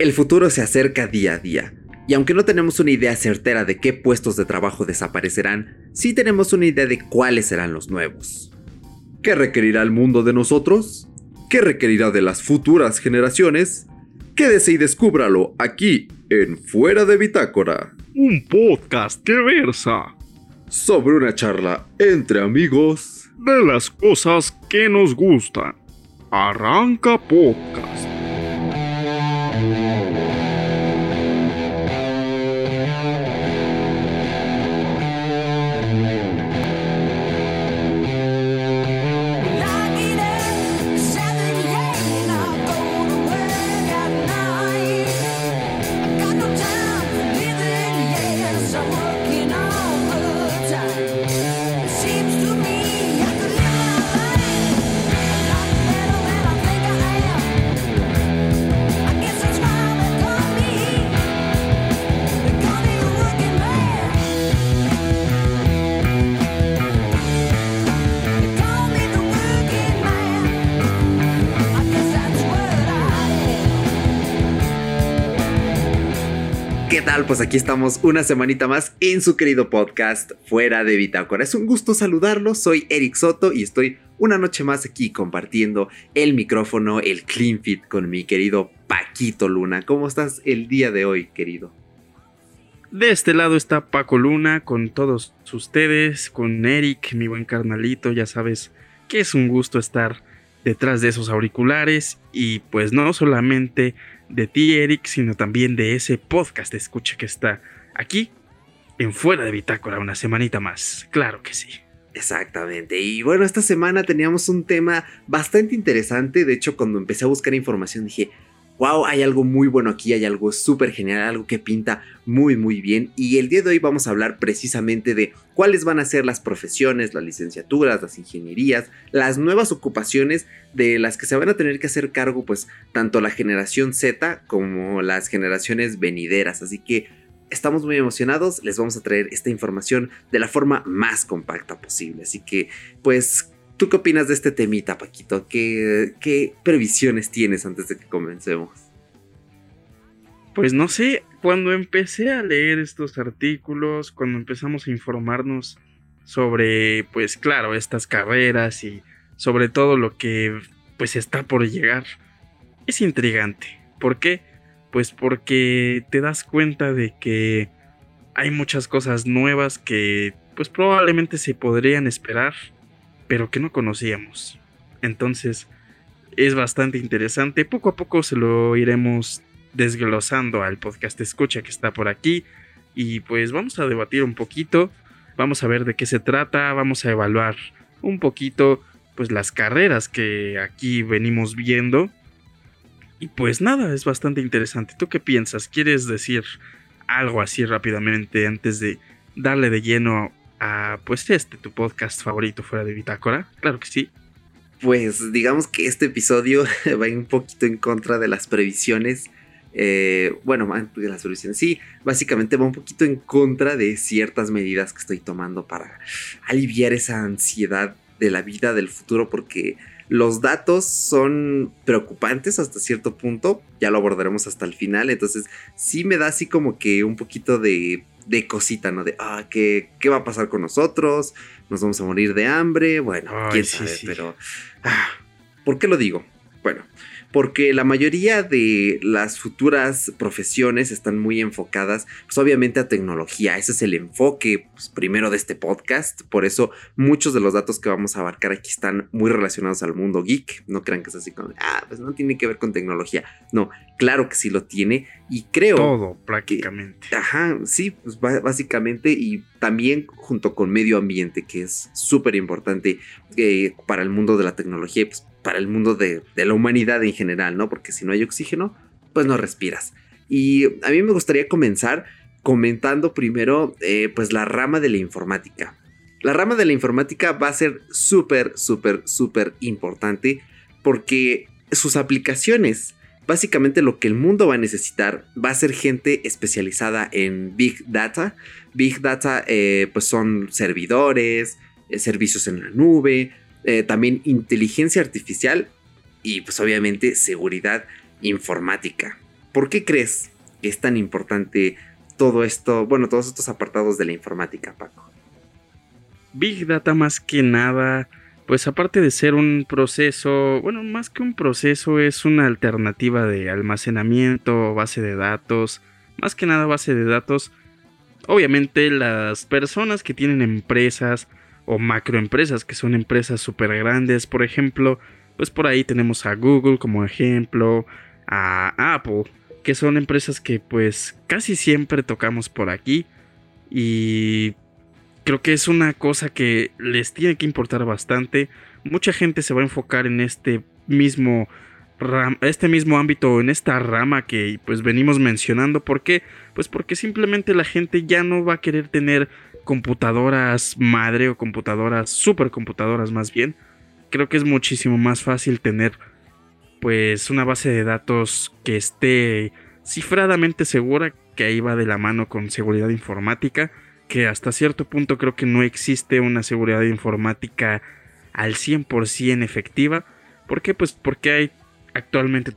El futuro se acerca día a día, y aunque no tenemos una idea certera de qué puestos de trabajo desaparecerán, sí tenemos una idea de cuáles serán los nuevos. ¿Qué requerirá el mundo de nosotros? ¿Qué requerirá de las futuras generaciones? Quédese y descúbralo aquí en Fuera de Bitácora. Un podcast que versa sobre una charla entre amigos de las cosas que nos gustan. Arranca podcast. Pues aquí estamos una semanita más en su querido podcast Fuera de Bitácora. Es un gusto saludarlos, soy Eric Soto y estoy una noche más aquí compartiendo el micrófono, el Clean Fit con mi querido Paquito Luna. ¿Cómo estás el día de hoy, querido? De este lado está Paco Luna con todos ustedes, con Eric, mi buen carnalito, ya sabes que es un gusto estar detrás de esos auriculares y pues no solamente de ti, Eric, sino también de ese podcast de escucha que está aquí en Fuera de Bitácora una semanita más. Claro que sí. Exactamente. Y bueno, esta semana teníamos un tema bastante interesante. De hecho, cuando empecé a buscar información dije, wow, hay algo muy bueno aquí, hay algo súper genial, algo que pinta muy muy bien. Y el día de hoy vamos a hablar precisamente de cuáles van a ser las profesiones, las licenciaturas, las ingenierías, las nuevas ocupaciones de las que se van a tener que hacer cargo pues tanto la generación Z como las generaciones venideras. Así que estamos muy emocionados, les vamos a traer esta información de la forma más compacta posible. Así que pues ¿Tú qué opinas de este temita, Paquito? ¿Qué, ¿Qué, previsiones tienes antes de que comencemos? Pues no sé, cuando empecé a leer estos artículos, cuando empezamos a informarnos sobre, pues claro, estas carreras y sobre todo lo que pues está por llegar, es intrigante. ¿Por qué? Pues porque te das cuenta de que hay muchas cosas nuevas que pues probablemente se podrían esperar pero que no conocíamos. Entonces es bastante interesante. Poco a poco se lo iremos desglosando al podcast escucha que está por aquí. Y pues vamos a debatir un poquito. Vamos a ver de qué se trata. Vamos a evaluar un poquito pues las carreras que aquí venimos viendo. Y pues nada, es bastante interesante. ¿Tú qué piensas? ¿Quieres decir algo así rápidamente antes de darle de lleno a pues este, tu podcast favorito fuera de Bitácora. Claro que sí. Pues digamos que este episodio va un poquito en contra de las previsiones. Eh, bueno, de las previsiones, sí, básicamente va un poquito en contra de ciertas medidas que estoy tomando para aliviar esa ansiedad de la vida del futuro porque los datos son preocupantes hasta cierto punto, ya lo abordaremos hasta el final, entonces sí me da así como que un poquito de de cosita, ¿no? De, ah, ¿qué, ¿qué, va a pasar con nosotros? ¿Nos vamos a morir de hambre? Bueno, quién sabe, pero... Ah, ¿Por qué lo digo? Bueno, porque la mayoría de las futuras profesiones están muy enfocadas, pues obviamente a tecnología, ese es el enfoque pues, primero de este podcast, por eso muchos de los datos que vamos a abarcar aquí están muy relacionados al mundo geek, no crean que es así como, ah, pues no tiene que ver con tecnología, no, claro que sí lo tiene y creo... Todo prácticamente. ajá, sí, pues básicamente y también junto con medio ambiente, que es súper importante eh, para el mundo de la tecnología, pues para el mundo de, la humanidad en general, ¿no? Porque si no hay oxígeno, pues no respiras. Y a mí me gustaría comenzar comentando primero, eh, pues la rama de la informática. La rama de la informática va a ser súper, súper, súper importante porque sus aplicaciones, básicamente lo que el mundo va a necesitar, va a ser gente especializada en Big Data. Big Data, eh, pues son servidores, eh, servicios en la nube, eh, también inteligencia artificial y pues obviamente seguridad informática. ¿por qué crees que es tan importante todo esto, bueno, todos estos apartados de la informática, Paco? Big Data más que nada, pues aparte de ser un proceso, bueno, más que un proceso es una alternativa de almacenamiento, base de datos, más que nada base de datos. Obviamente las personas que tienen empresas o macroempresas que son empresas súper grandes, por ejemplo, pues por ahí tenemos a Google como ejemplo, a Apple, que son empresas que pues casi siempre tocamos por aquí y creo que es una cosa que les tiene que importar bastante. Mucha gente se va a enfocar en este mismo este mismo ámbito, en esta rama que pues venimos mencionando. ¿Por qué? Pues porque simplemente la gente ya no va a querer tener computadoras madre o computadoras, supercomputadoras más bien. Creo que es muchísimo más fácil tener pues una base de datos que esté cifradamente segura, que ahí va de la mano con seguridad informática, que hasta cierto punto creo que no existe una seguridad informática al 100% efectiva. ¿Por qué? Pues porque hay actualmente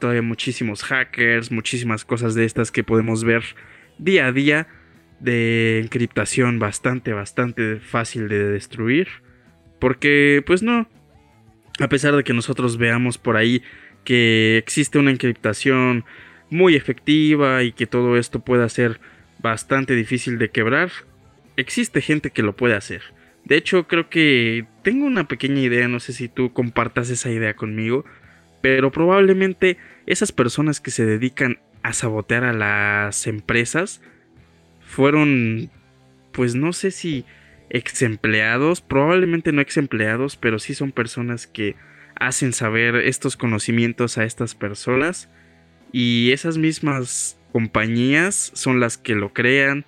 todavía muchísimos hackers, muchísimas cosas de estas que podemos ver día a día de encriptación bastante, bastante fácil de destruir. Porque, pues no, a pesar de que nosotros veamos por ahí que existe una encriptación muy efectiva y que todo esto pueda ser bastante difícil de quebrar, existe gente que lo puede hacer. De hecho, creo que tengo una pequeña idea, no sé si tú compartas esa idea conmigo, pero probablemente esas personas que se dedican a sabotear a las empresas fueron, pues no sé si ex empleados, probablemente no ex empleados, pero sí son personas que hacen saber estos conocimientos a estas personas y esas mismas compañías son las que lo crean,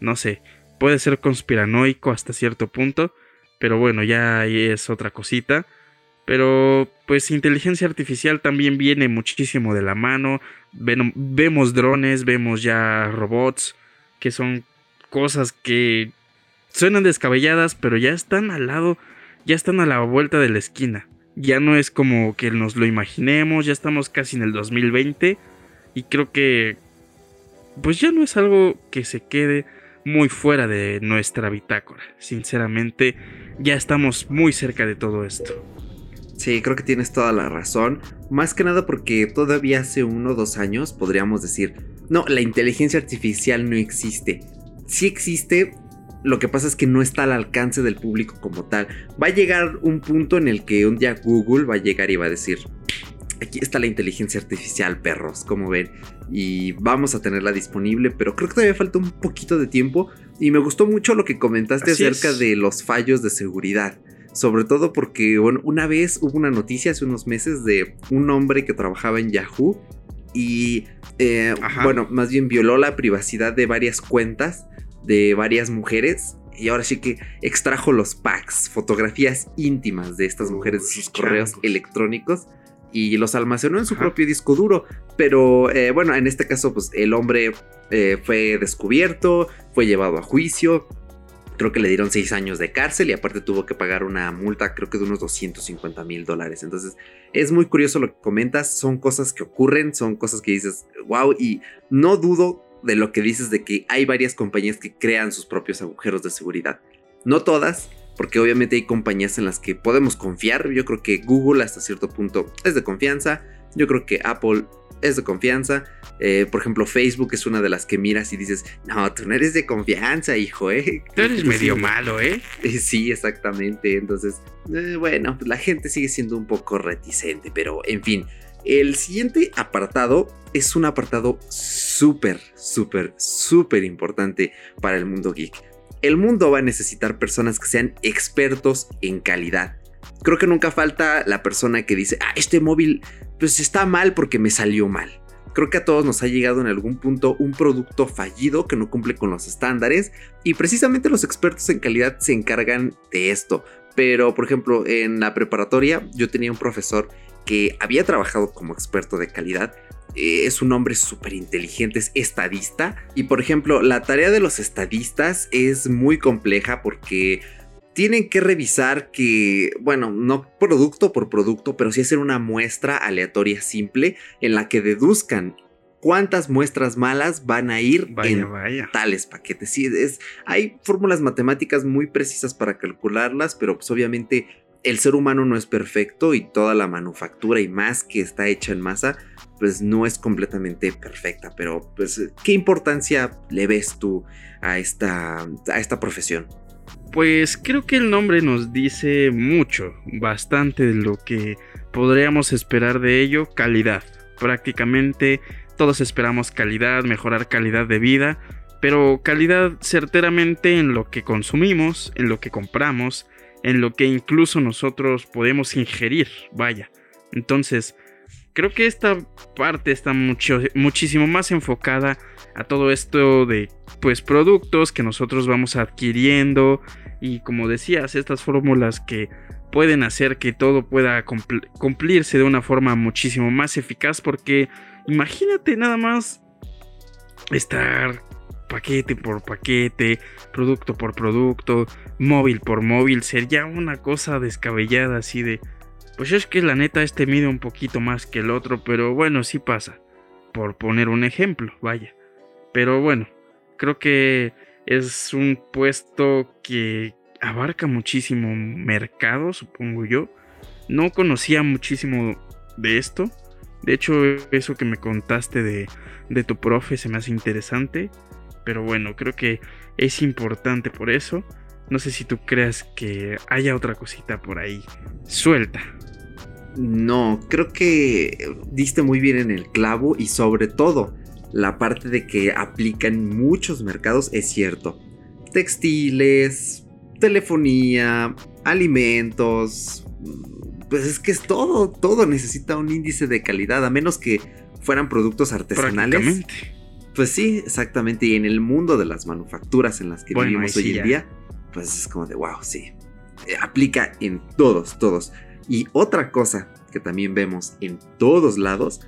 no sé, puede ser conspiranoico hasta cierto punto, pero bueno, ya es otra cosita. Pero pues inteligencia artificial también viene muchísimo de la mano. vemos drones, vemos ya robots, que son cosas que suenan descabelladas, pero ya están al lado, ya están a la vuelta de la esquina. Ya no es como que nos lo imaginemos, ya estamos casi en el 2020 y creo que pues ya no es algo que se quede muy fuera de nuestra bitácora. Sinceramente, ya estamos muy cerca de todo esto. Sí, creo que tienes toda la razón. Más que nada porque todavía hace uno o dos años podríamos decir, no, la inteligencia artificial no existe. Sí existe, lo que pasa es que no está al alcance del público como tal. Va a llegar un punto en el que un día Google va a llegar y va a decir, aquí está la inteligencia artificial, perros, como ven. Y vamos a tenerla disponible, pero creo que todavía falta un poquito de tiempo. Y me gustó mucho lo que comentaste acerca de los fallos de seguridad. Sobre todo porque, bueno, una vez hubo una noticia hace unos meses de un hombre que trabajaba en Yahoo y, eh, bueno, más bien violó la privacidad de varias cuentas de varias mujeres y ahora sí que extrajo los packs, fotografías íntimas de estas mujeres de sus correos electrónicos y los almacenó en su propio disco duro. Pero eh, bueno, en este caso, pues el hombre eh, fue descubierto, fue llevado a juicio. Creo que le dieron seis años de cárcel y aparte tuvo que pagar una multa, creo que de unos 250 mil dólares. Entonces es muy curioso lo que comentas. Son cosas que ocurren, son cosas que dices, wow, y no dudo de lo que dices de que hay varias compañías que crean sus propios agujeros de seguridad. No todas, porque obviamente hay compañías en las que podemos confiar. Yo creo que Google hasta cierto punto es de confianza. Yo creo que Apple es de confianza. Eh, por ejemplo, Facebook es una de las que miras y dices, no, tú no eres de confianza, hijo, ¿eh? Tú eres medio malo, ¿eh? Sí, exactamente. Entonces, eh, bueno, pues la gente sigue siendo un poco reticente, pero en fin. El siguiente apartado es un apartado súper, súper, súper importante para el mundo geek. El mundo va a necesitar personas que sean expertos en calidad. Creo que nunca falta la persona que dice, ah, este móvil pues está mal porque me salió mal. Creo que a todos nos ha llegado en algún punto un producto fallido que no cumple con los estándares y precisamente los expertos en calidad se encargan de esto. Pero, por ejemplo, en la preparatoria yo tenía un profesor que había trabajado como experto de calidad. Eh, es un hombre súper inteligente, es estadista. Y por ejemplo, la tarea de los estadistas es muy compleja porque tienen que revisar que, bueno, no producto por producto, pero sí hacer una muestra aleatoria simple en la que deduzcan cuántas muestras malas van a ir Vaya, en vaya. tales paquetes. Sí, es, hay fórmulas matemáticas muy precisas para calcularlas, pero pues obviamente el ser humano no es perfecto y toda la manufactura y más que está hecha en masa, pues no es completamente perfecta. Pero pues, ¿qué importancia le ves tú a esta, a esta profesión? Pues creo que el nombre nos dice mucho, bastante de lo que podríamos esperar de ello, calidad. Prácticamente todos esperamos calidad, mejorar calidad de vida, pero calidad certeramente en lo que consumimos, en lo que compramos, en lo que incluso nosotros podemos ingerir, vaya. Entonces, creo que esta parte está mucho, muchísimo más enfocada a todo esto de pues productos que nosotros vamos adquiriendo y como decías, estas fórmulas que pueden hacer que todo pueda cumpl cumplirse de una forma muchísimo más eficaz porque imagínate nada más estar paquete por paquete, producto por producto, móvil por móvil, sería una cosa descabellada así de... Pues es que la neta este mide un poquito más que el otro, pero bueno, sí pasa. Por poner un ejemplo, vaya. Pero bueno, creo que es un puesto que abarca muchísimo mercado, supongo yo. No conocía muchísimo de esto. De hecho, eso que me contaste de, de tu profe se me hace interesante. Pero bueno, creo que es importante por eso. No sé si tú creas que haya otra cosita por ahí suelta. No, creo que diste muy bien en el clavo y sobre todo la parte de que aplica en muchos mercados es cierto. Textiles, telefonía, alimentos, pues es que es todo, todo necesita un índice de calidad, a menos que fueran productos artesanales. Pues sí, exactamente. Y en el mundo de las manufacturas en las que bueno, vivimos hoy sí en ya. día, pues es como de wow, sí. Eh, aplica en todos, todos. Y otra cosa que también vemos en todos lados,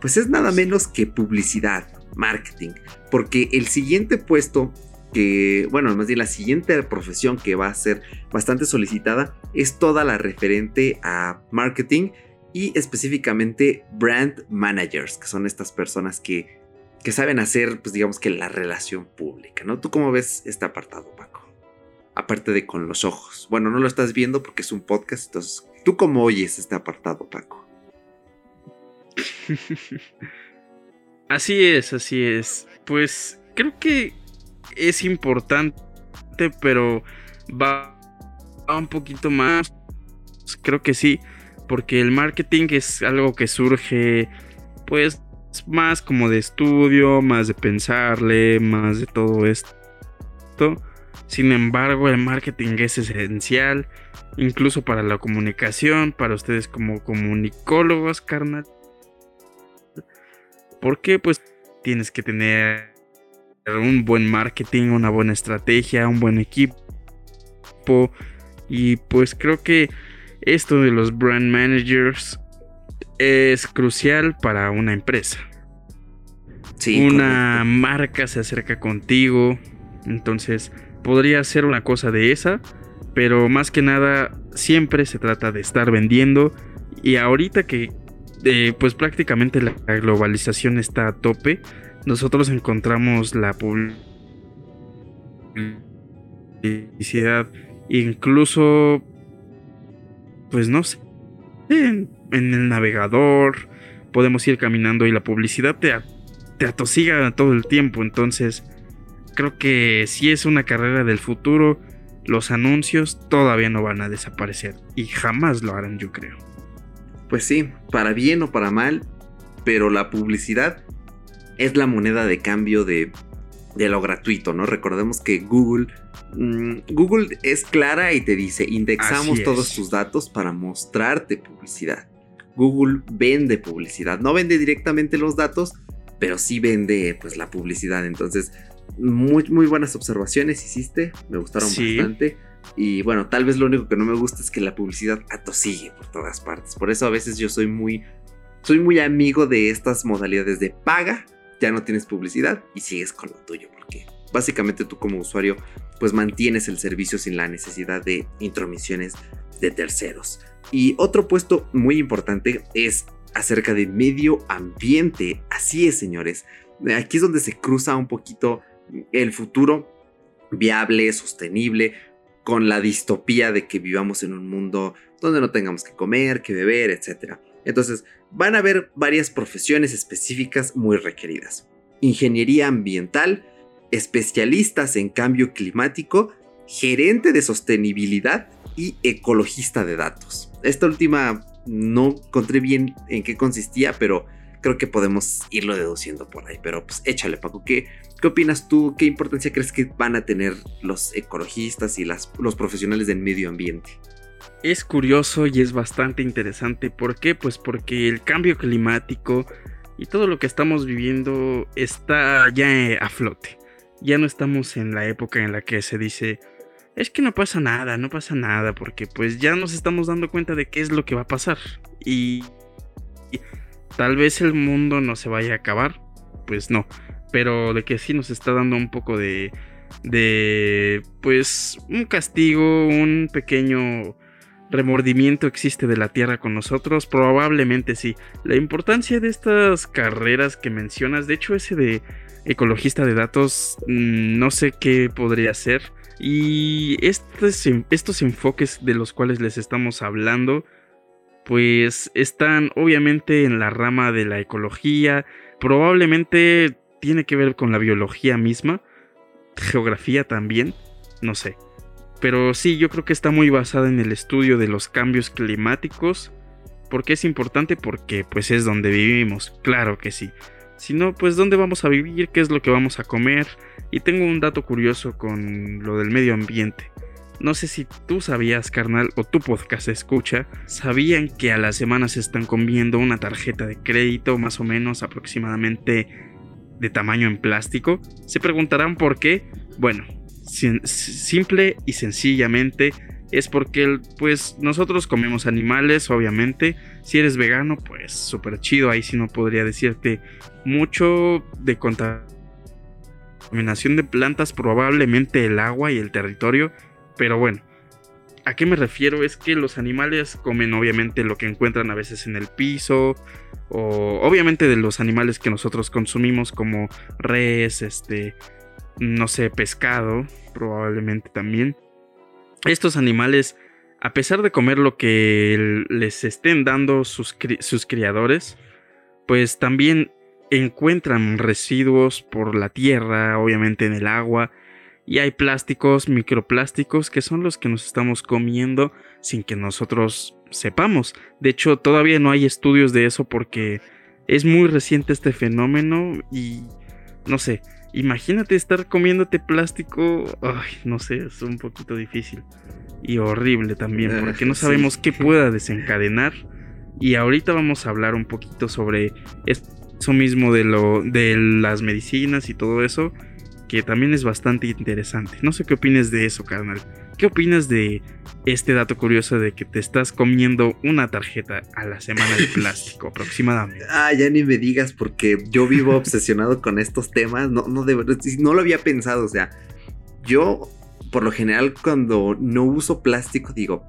pues es nada menos que publicidad, marketing. Porque el siguiente puesto que, bueno, más bien la siguiente profesión que va a ser bastante solicitada es toda la referente a marketing y específicamente brand managers, que son estas personas que que saben hacer, pues digamos que la relación pública, ¿no? ¿Tú cómo ves este apartado, Paco? Aparte de con los ojos. Bueno, no lo estás viendo porque es un podcast, entonces, ¿tú cómo oyes este apartado, Paco? Así es, así es. Pues creo que es importante, pero va, un poquito más. Creo que sí, porque el marketing es algo que surge, pues, más como de estudio, más de pensarle, más de todo esto. Sin embargo, el marketing es esencial, incluso para la comunicación, para ustedes como comunicólogos, carnal. Porque pues tienes que tener un buen marketing, una buena estrategia, un buen equipo. Y pues creo que esto de los brand managers es crucial para una empresa. Sí, una correcto. marca se acerca contigo, entonces podría ser una cosa de esa, pero más que nada siempre se trata de estar vendiendo y ahorita que pues prácticamente la globalización está a tope, nosotros encontramos la publicidad incluso pues no sé en, el navegador podemos ir caminando y la publicidad te atosiga todo el tiempo. Entonces, creo que si es una carrera del futuro, los anuncios todavía no van a desaparecer. Y jamás lo harán, yo creo. Pues sí, para bien o para mal, pero la publicidad es la moneda de cambio de, de lo gratuito, ¿no? Recordemos que Google, mmm, Google es clara y te dice, indexamos todos tus datos para mostrarte publicidad. Google vende publicidad, no vende directamente los datos, pero sí vende pues la publicidad. Entonces, muy, muy buenas observaciones hiciste, me gustaron sí. bastante. Y bueno, tal vez lo único que no me gusta es que la publicidad atosigue por todas partes. Por eso a veces yo soy muy, soy muy amigo de estas modalidades de paga, ya no tienes publicidad y sigues con lo tuyo, porque básicamente tú como usuario pues mantienes el servicio sin la necesidad de intromisiones de terceros. Y otro puesto muy importante es acerca de medio ambiente. Así es, señores. Aquí es donde se cruza un poquito el futuro viable, sostenible, con la distopía de que vivamos en un mundo donde no tengamos que comer, que beber, etc. Entonces, van a haber varias profesiones específicas muy requeridas. Ingeniería ambiental, especialistas en cambio climático, gerente de sostenibilidad y ecologista de datos. Esta última no encontré bien en qué consistía, pero creo que podemos irlo deduciendo por ahí. Pero pues échale, Paco, ¿qué, qué opinas tú? ¿Qué importancia crees que van a tener los ecologistas y los profesionales del medio ambiente? Es curioso y es bastante interesante. ¿Por qué? Pues porque el cambio climático y todo lo que estamos viviendo está ya a flote. Ya no estamos en la época en la que se dice, es que no pasa nada, no pasa nada, porque pues ya nos estamos dando cuenta de qué es lo que va a pasar. Y, tal vez el mundo no se vaya a acabar, pues no, pero de que sí nos está dando un poco de, de, pues, un castigo, un pequeño remordimiento existe de la Tierra con nosotros? Probablemente sí. La importancia de estas carreras que mencionas, de hecho ese de ecologista de datos, mm, no sé qué podría ser. Y estos, estos enfoques de los cuales les estamos hablando, pues están obviamente en la rama de la ecología, probablemente tiene que ver con la biología misma, geografía también, no sé. Pero sí, yo creo que está muy basada en el estudio de los cambios climáticos. ¿Por qué es importante? Porque pues es donde vivimos, claro que sí. Si no, pues dónde vamos a vivir, qué es lo que vamos a comer. Y tengo un dato curioso con lo del medio ambiente. No sé si tú sabías, carnal, o tu podcast escucha, sabían que a la semana se están comiendo una tarjeta de crédito más o menos aproximadamente de tamaño en plástico. Se preguntarán por qué. Bueno, simple y sencillamente es porque pues nosotros comemos animales, obviamente. Si eres vegano, pues súper chido. Ahí sí no podría decirte mucho de contaminación de plantas, probablemente el agua y el territorio. Pero bueno, ¿a qué me refiero? Es que los animales comen obviamente lo que encuentran a veces en el piso. O obviamente de los animales que nosotros consumimos como res, este, no sé, pescado, probablemente también. Estos animales, a pesar de comer lo que les estén dando sus, sus criadores, pues también encuentran residuos por la tierra, obviamente en el agua, y hay plásticos, microplásticos, que son los que nos estamos comiendo sin que nosotros sepamos. De hecho, todavía no hay estudios de eso porque es muy reciente este fenómeno y no sé, Imagínate estar comiéndote plástico. Ay, no sé, es un poquito difícil. Y horrible también, ah, porque no sabemos qué pueda desencadenar. Y ahorita vamos a hablar un poquito sobre eso mismo de, lo, de las medicinas y todo eso, que también es bastante interesante. No sé qué opines de eso, carnal. ¿Qué opinas de este dato curioso de que te estás comiendo una tarjeta a la semana de plástico aproximadamente? Ah, ya ni me digas porque yo vivo obsesionado con estos temas. No, no, de verdad, no lo había pensado. O sea, yo por lo general cuando no uso plástico digo,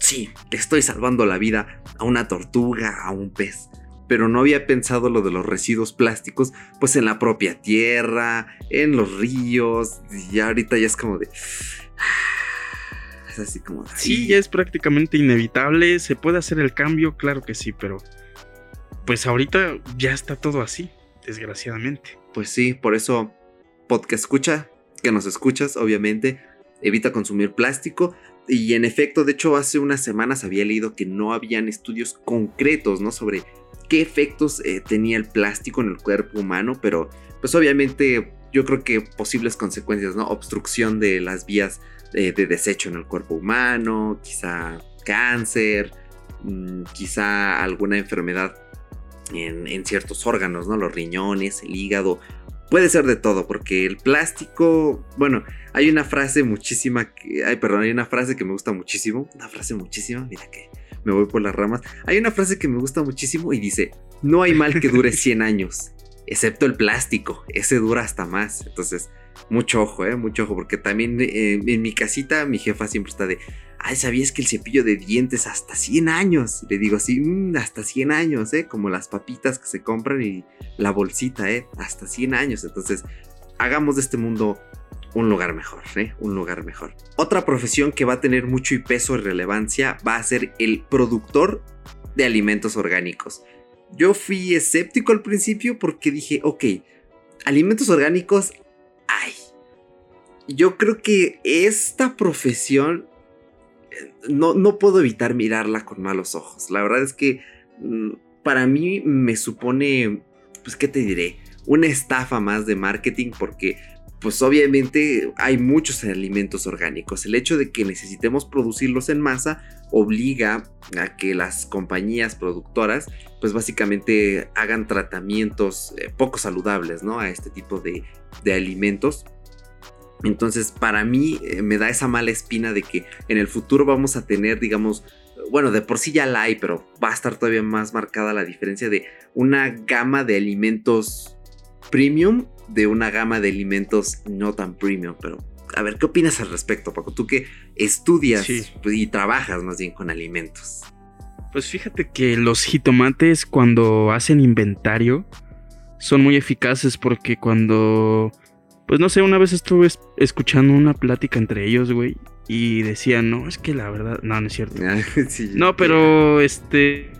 sí, le estoy salvando la vida a una tortuga, a un pez. Pero no había pensado lo de los residuos plásticos, pues en la propia tierra, en los ríos. Y ahorita ya es como de así como... Sí, ya es prácticamente inevitable. ¿Se puede hacer el cambio? Claro que sí, pero... Pues ahorita ya está todo así, desgraciadamente. Pues sí, por eso podcast escucha, que nos escuchas, obviamente, evita consumir plástico. Y en efecto, de hecho, hace unas semanas había leído que no habían estudios concretos, ¿no? Sobre qué efectos eh, tenía el plástico en el cuerpo humano, pero pues obviamente yo creo que posibles consecuencias, ¿no? Obstrucción de las vías de, desecho en el cuerpo humano, quizá cáncer, mm, quizá alguna enfermedad en, ciertos órganos, ¿no? Los riñones, el hígado. Puede ser de todo, porque el plástico, bueno, hay una frase muchísima, que, ay, perdón, hay una frase que me gusta muchísimo, una frase muchísima, mira que me voy por las ramas. Hay una frase que me gusta muchísimo y dice, no hay mal que dure 100 años, excepto el plástico, ese dura hasta más. Entonces, mucho ojo, eh, mucho ojo, porque también eh, en mi casita mi jefa siempre está de, ay, ¿sabías que el cepillo de dientes hasta 100 años? Le digo así, mm, hasta 100 años, ¿eh? Como las papitas que se compran y la bolsita, ¿eh? Hasta 100 años. Entonces, hagamos de este mundo un lugar mejor, ¿eh? Un lugar mejor. Otra profesión que va a tener mucho y peso y relevancia va a ser el productor de alimentos orgánicos. Yo fui escéptico al principio porque dije, ok, alimentos orgánicos, ay. Yo creo que esta profesión no, no puedo evitar mirarla con malos ojos. La verdad es que mm, para mí me supone, pues, ¿qué te diré? Una estafa más de marketing porque pues obviamente hay muchos alimentos orgánicos. El hecho de que necesitemos producirlos en masa obliga a que las compañías productoras pues básicamente hagan tratamientos eh, poco saludables, ¿no? A este tipo de, alimentos. Entonces para mí eh, me da esa mala espina de que en el futuro vamos a tener, digamos, bueno, de por sí ya la hay, pero va a estar todavía más marcada la diferencia de una gama de alimentos premium de una gama de alimentos no tan premium, pero a ver, ¿qué opinas al respecto, Paco? Tú que estudias y trabajas más bien con alimentos. Pues fíjate que los jitomates cuando hacen inventario son muy eficaces porque cuando, pues no sé, una vez estuve escuchando una plática entre ellos, güey, y decían, no, es que la verdad, no, no es cierto. no, pero este,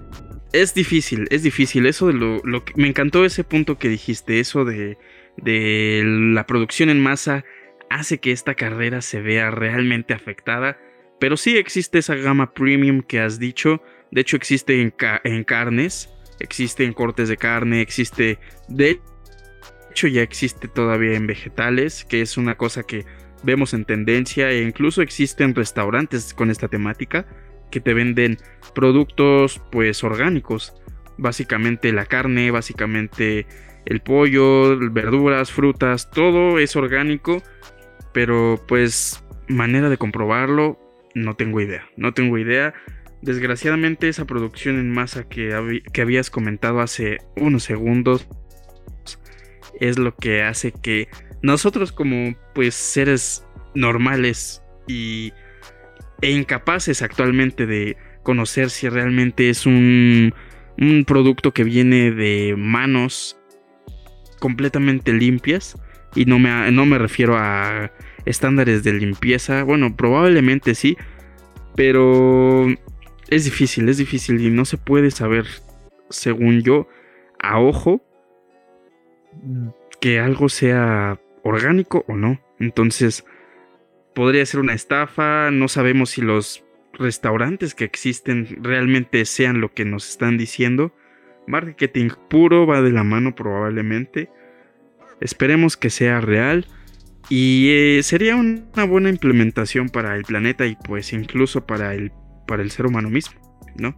es difícil, es difícil. Eso de lo, lo que me encantó ese punto que dijiste, eso de de la producción en masa hace que esta carrera se vea realmente afectada. Pero sí existe esa gama premium que has dicho. De hecho existe en, carnes, existe en cortes de carne, existe... De ya existe todavía en vegetales, que es una cosa que vemos en tendencia e incluso existen restaurantes con esta temática que te venden productos pues orgánicos. Básicamente la carne, básicamente el pollo, verduras, frutas, todo es orgánico, pero pues manera de comprobarlo, no tengo idea, no tengo idea. Desgraciadamente esa producción en masa que, que habías comentado hace unos segundos es lo que hace que nosotros como pues seres normales y, e incapaces actualmente de conocer si realmente es un, un producto que viene de manos completamente limpias. Y no me, no me refiero a estándares de limpieza. Bueno, probablemente sí. Pero es difícil, es difícil y no se puede saber, según yo, a ojo, que algo sea orgánico o no. Entonces, podría ser una estafa. No sabemos si los restaurantes que existen realmente sean lo que nos están diciendo. Marketing puro va de la mano probablemente. Esperemos que sea real. Y eh, sería una buena implementación para el planeta y pues incluso para el, para el ser humano mismo, ¿no?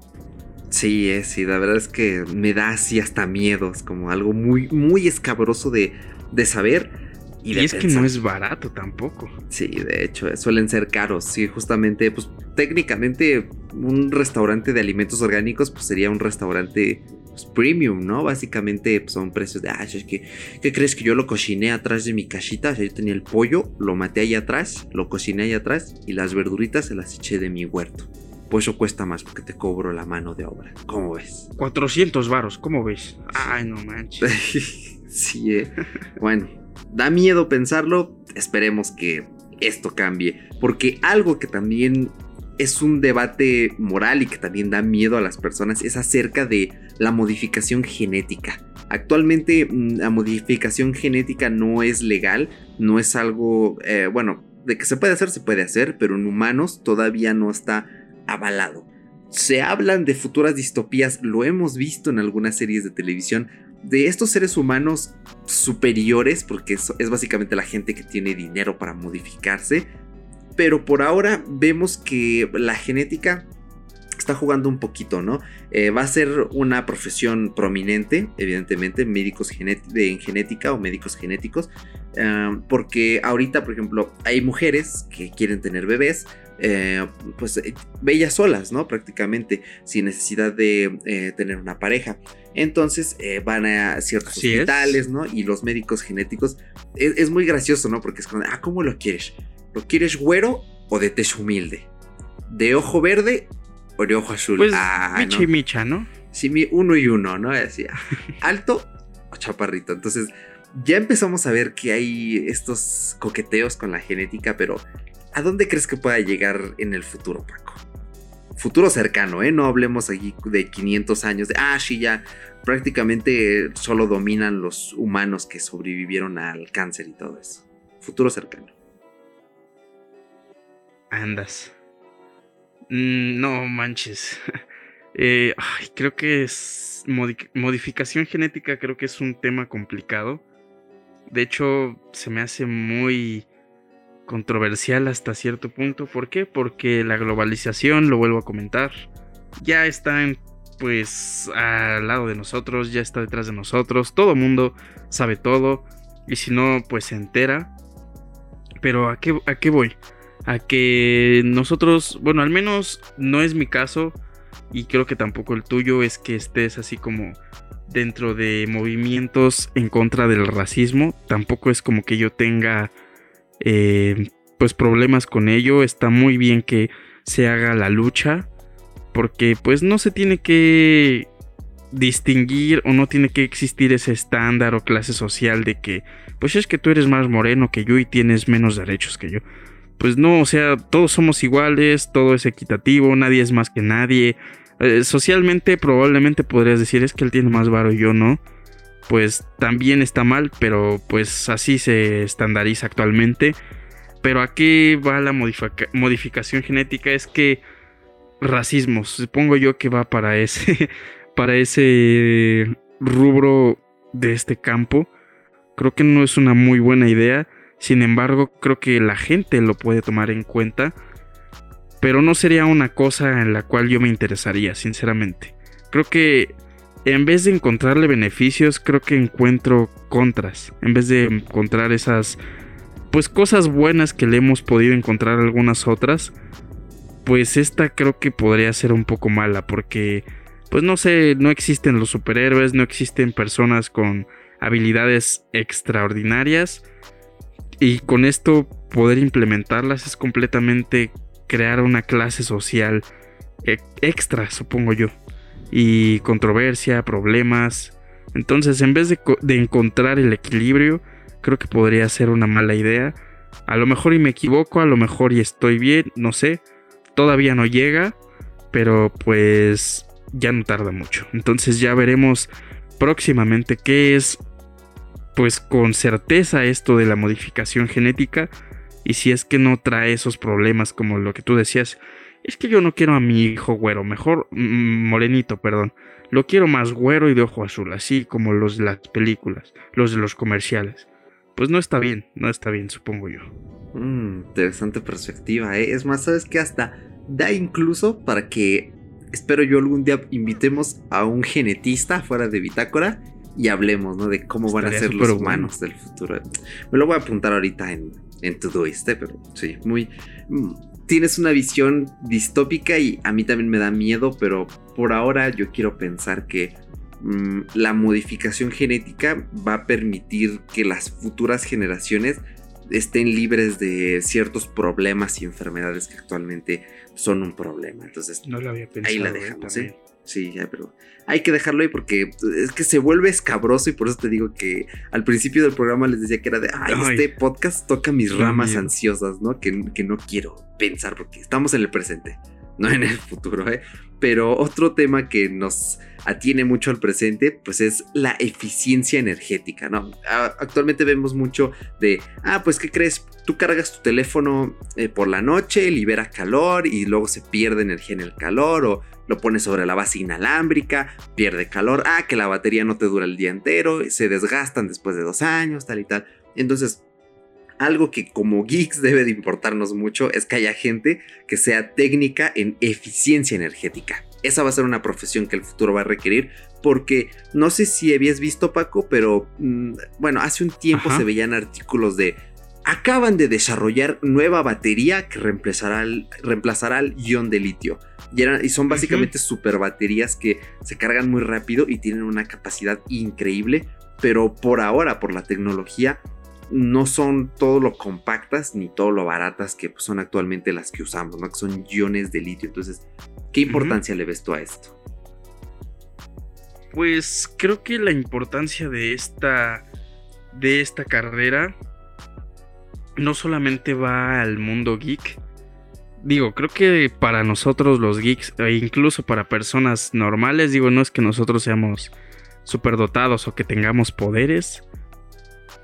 Sí, es, sí, la verdad es que me da así hasta miedos, como algo muy, muy escabroso de, de saber. Y, es que no es barato tampoco. Sí, de hecho, suelen ser caros. Sí, justamente, pues técnicamente un restaurante de alimentos orgánicos pues sería un restaurante pues, premium, ¿no? Básicamente pues, son precios de, ah, es que, ¿qué crees que yo lo cociné atrás de mi cajita? O sea, yo tenía el pollo, lo maté ahí atrás, lo cociné ahí atrás y las verduritas se las eché de mi huerto. Pues eso cuesta más porque te cobro la mano de obra. ¿Cómo ves? 400 varos, ¿cómo ves? Ay, no manches. sí, eh. bueno, da miedo pensarlo. Esperemos que esto cambie. Porque algo que también es un debate moral y que también da miedo a las personas es acerca de la modificación genética. Actualmente mm, la modificación genética no es legal, no es algo, eh, bueno, de que se puede hacer, se puede hacer, pero en humanos todavía no está avalado. Se hablan de futuras distopías, lo hemos visto en algunas series de televisión, de estos seres humanos superiores, porque es básicamente la gente que tiene dinero para modificarse, pero por ahora vemos que la genética está jugando un poquito, ¿no? Eh, va a ser una profesión prominente, evidentemente, médicos en genética o médicos genéticos, eh, porque ahorita, por ejemplo, hay mujeres que quieren tener bebés, eh, pues bellas solas, ¿no? Prácticamente, sin necesidad de tener una pareja. Entonces van a ciertos hospitales, ¿no? Y los médicos genéticos, es, es, muy gracioso, ¿no? Porque es como, ah, ¿cómo lo quieres? ¿Lo quieres güero o de tez humilde? ¿De ojo verde o de ojo azul? Pues ah, micha y micha, ¿no? Sí, uno y uno, ¿no? Decía, alto o chaparrito. Entonces, ya empezamos a ver que hay estos coqueteos con la genética, pero ¿a dónde crees que pueda llegar en el futuro, Paco? Futuro cercano, ¿eh? No hablemos aquí de 500 años, de, ah, sí, ya prácticamente solo dominan los humanos que sobrevivieron al cáncer y todo eso. Futuro cercano. Andas. Mm, no manches. Eh, creo que es modificación genética, creo que es un tema complicado. De hecho, se me hace muy controversial hasta cierto punto. ¿Por qué? Porque la globalización, lo vuelvo a comentar, ya está en, pues al lado de nosotros, ya está detrás de nosotros. Todo mundo sabe todo. Y si no, pues se entera. Pero ¿a qué, a qué voy? A que nosotros, bueno, al menos no es mi caso y creo que tampoco el tuyo es que estés así como dentro de movimientos en contra del racismo. Tampoco es como que yo tenga eh, pues problemas con ello. Está muy bien que se haga la lucha porque pues no se tiene que distinguir o no tiene que existir ese estándar o clase social de que pues es que tú eres más moreno que yo y tienes menos derechos que yo. Pues no, o sea, todos somos iguales, todo es equitativo, nadie es más que nadie. Eh, socialmente probablemente podrías decir es que él tiene más varo y yo no. Pues también está mal, pero pues así se estandariza actualmente. Pero a qué va la modificación genética es que racismo, supongo yo que va para ese para ese rubro de este campo. Creo que no es una muy buena idea. Sin embargo, creo que la gente lo puede tomar en cuenta pero no sería una cosa en la cual yo me interesaría, sinceramente. Creo que en vez de encontrarle beneficios, creo que encuentro contras. En vez de encontrar esas, pues cosas buenas que le hemos podido encontrar algunas otras, pues esta creo que podría ser un poco mala porque, pues no sé, no existen los superhéroes, no existen personas con habilidades extraordinarias. Y con esto poder implementarlas es completamente crear una clase social e-, extra, supongo yo. Y controversia, problemas. Entonces, en vez de, encontrar el equilibrio, creo que podría ser una mala idea. A lo mejor y me equivoco, a lo mejor y estoy bien, no sé. Todavía no llega, pero pues ya no tarda mucho. Entonces ya veremos próximamente qué es, pues con certeza esto de la modificación genética y si es que no trae esos problemas como lo que tú decías, es que yo no quiero a mi hijo güero, mejor morenito, perdón. Lo quiero más güero y de ojo azul, así como los de las películas, los de los comerciales. Pues no está bien, no está bien, supongo yo. Mm, interesante perspectiva, ¿eh? Es más, ¿sabes que Hasta da incluso para que, espero yo algún día invitemos a un genetista fuera de Bitácora y hablemos, ¿no? De cómo van a ser los humanos del futuro. Me lo voy a apuntar ahorita en, en Todoist, pero sí, muy... Mm, tienes una visión distópica y a mí también me da miedo, pero por ahora yo quiero pensar que mm, la modificación genética va a permitir que las futuras generaciones estén libres de ciertos problemas y enfermedades que actualmente son un problema. Entonces, no lo había pensado, ahí la ¿eh? dejamos, ¿eh? Sí, ya, pero hay que dejarlo ahí porque es que se vuelve escabroso y por eso te digo que al principio del programa les decía que era de, ay, este podcast toca mis ramas ansiosas, ¿no? Que, que, no quiero pensar porque estamos en el presente, no en el futuro, ¿eh? Pero otro tema que nos atiene mucho al presente, pues es la eficiencia energética, ¿no? Actualmente vemos mucho de, ah, pues, ¿qué crees? Tú cargas tu teléfono eh, por la noche, libera calor y luego se pierde energía en el calor o lo pones sobre la base inalámbrica, pierde calor, ah, que la batería no te dura el día entero, se desgastan después de dos años, tal y tal. Entonces, algo que como geeks debe de importarnos mucho es que haya gente que sea técnica en eficiencia energética. Esa va a ser una profesión que el futuro va a requerir porque no sé si habías visto Paco, pero mm, bueno, hace un tiempo se veían artículos de acaban de desarrollar nueva batería que reemplazará al, reemplazará al ion de litio. Y, son básicamente super baterías que se cargan muy rápido y tienen una capacidad increíble, pero por ahora, por la tecnología, no son todo lo compactas ni todo lo baratas que pues, son actualmente las que usamos, ¿no? Que son iones de litio. Entonces, ¿qué importancia le ves tú a esto? Pues creo que la importancia de esta de esta carrera no solamente va al mundo geek. Digo, creo que para nosotros los geeks, e incluso para personas normales, digo, no es que nosotros seamos superdotados o que tengamos poderes,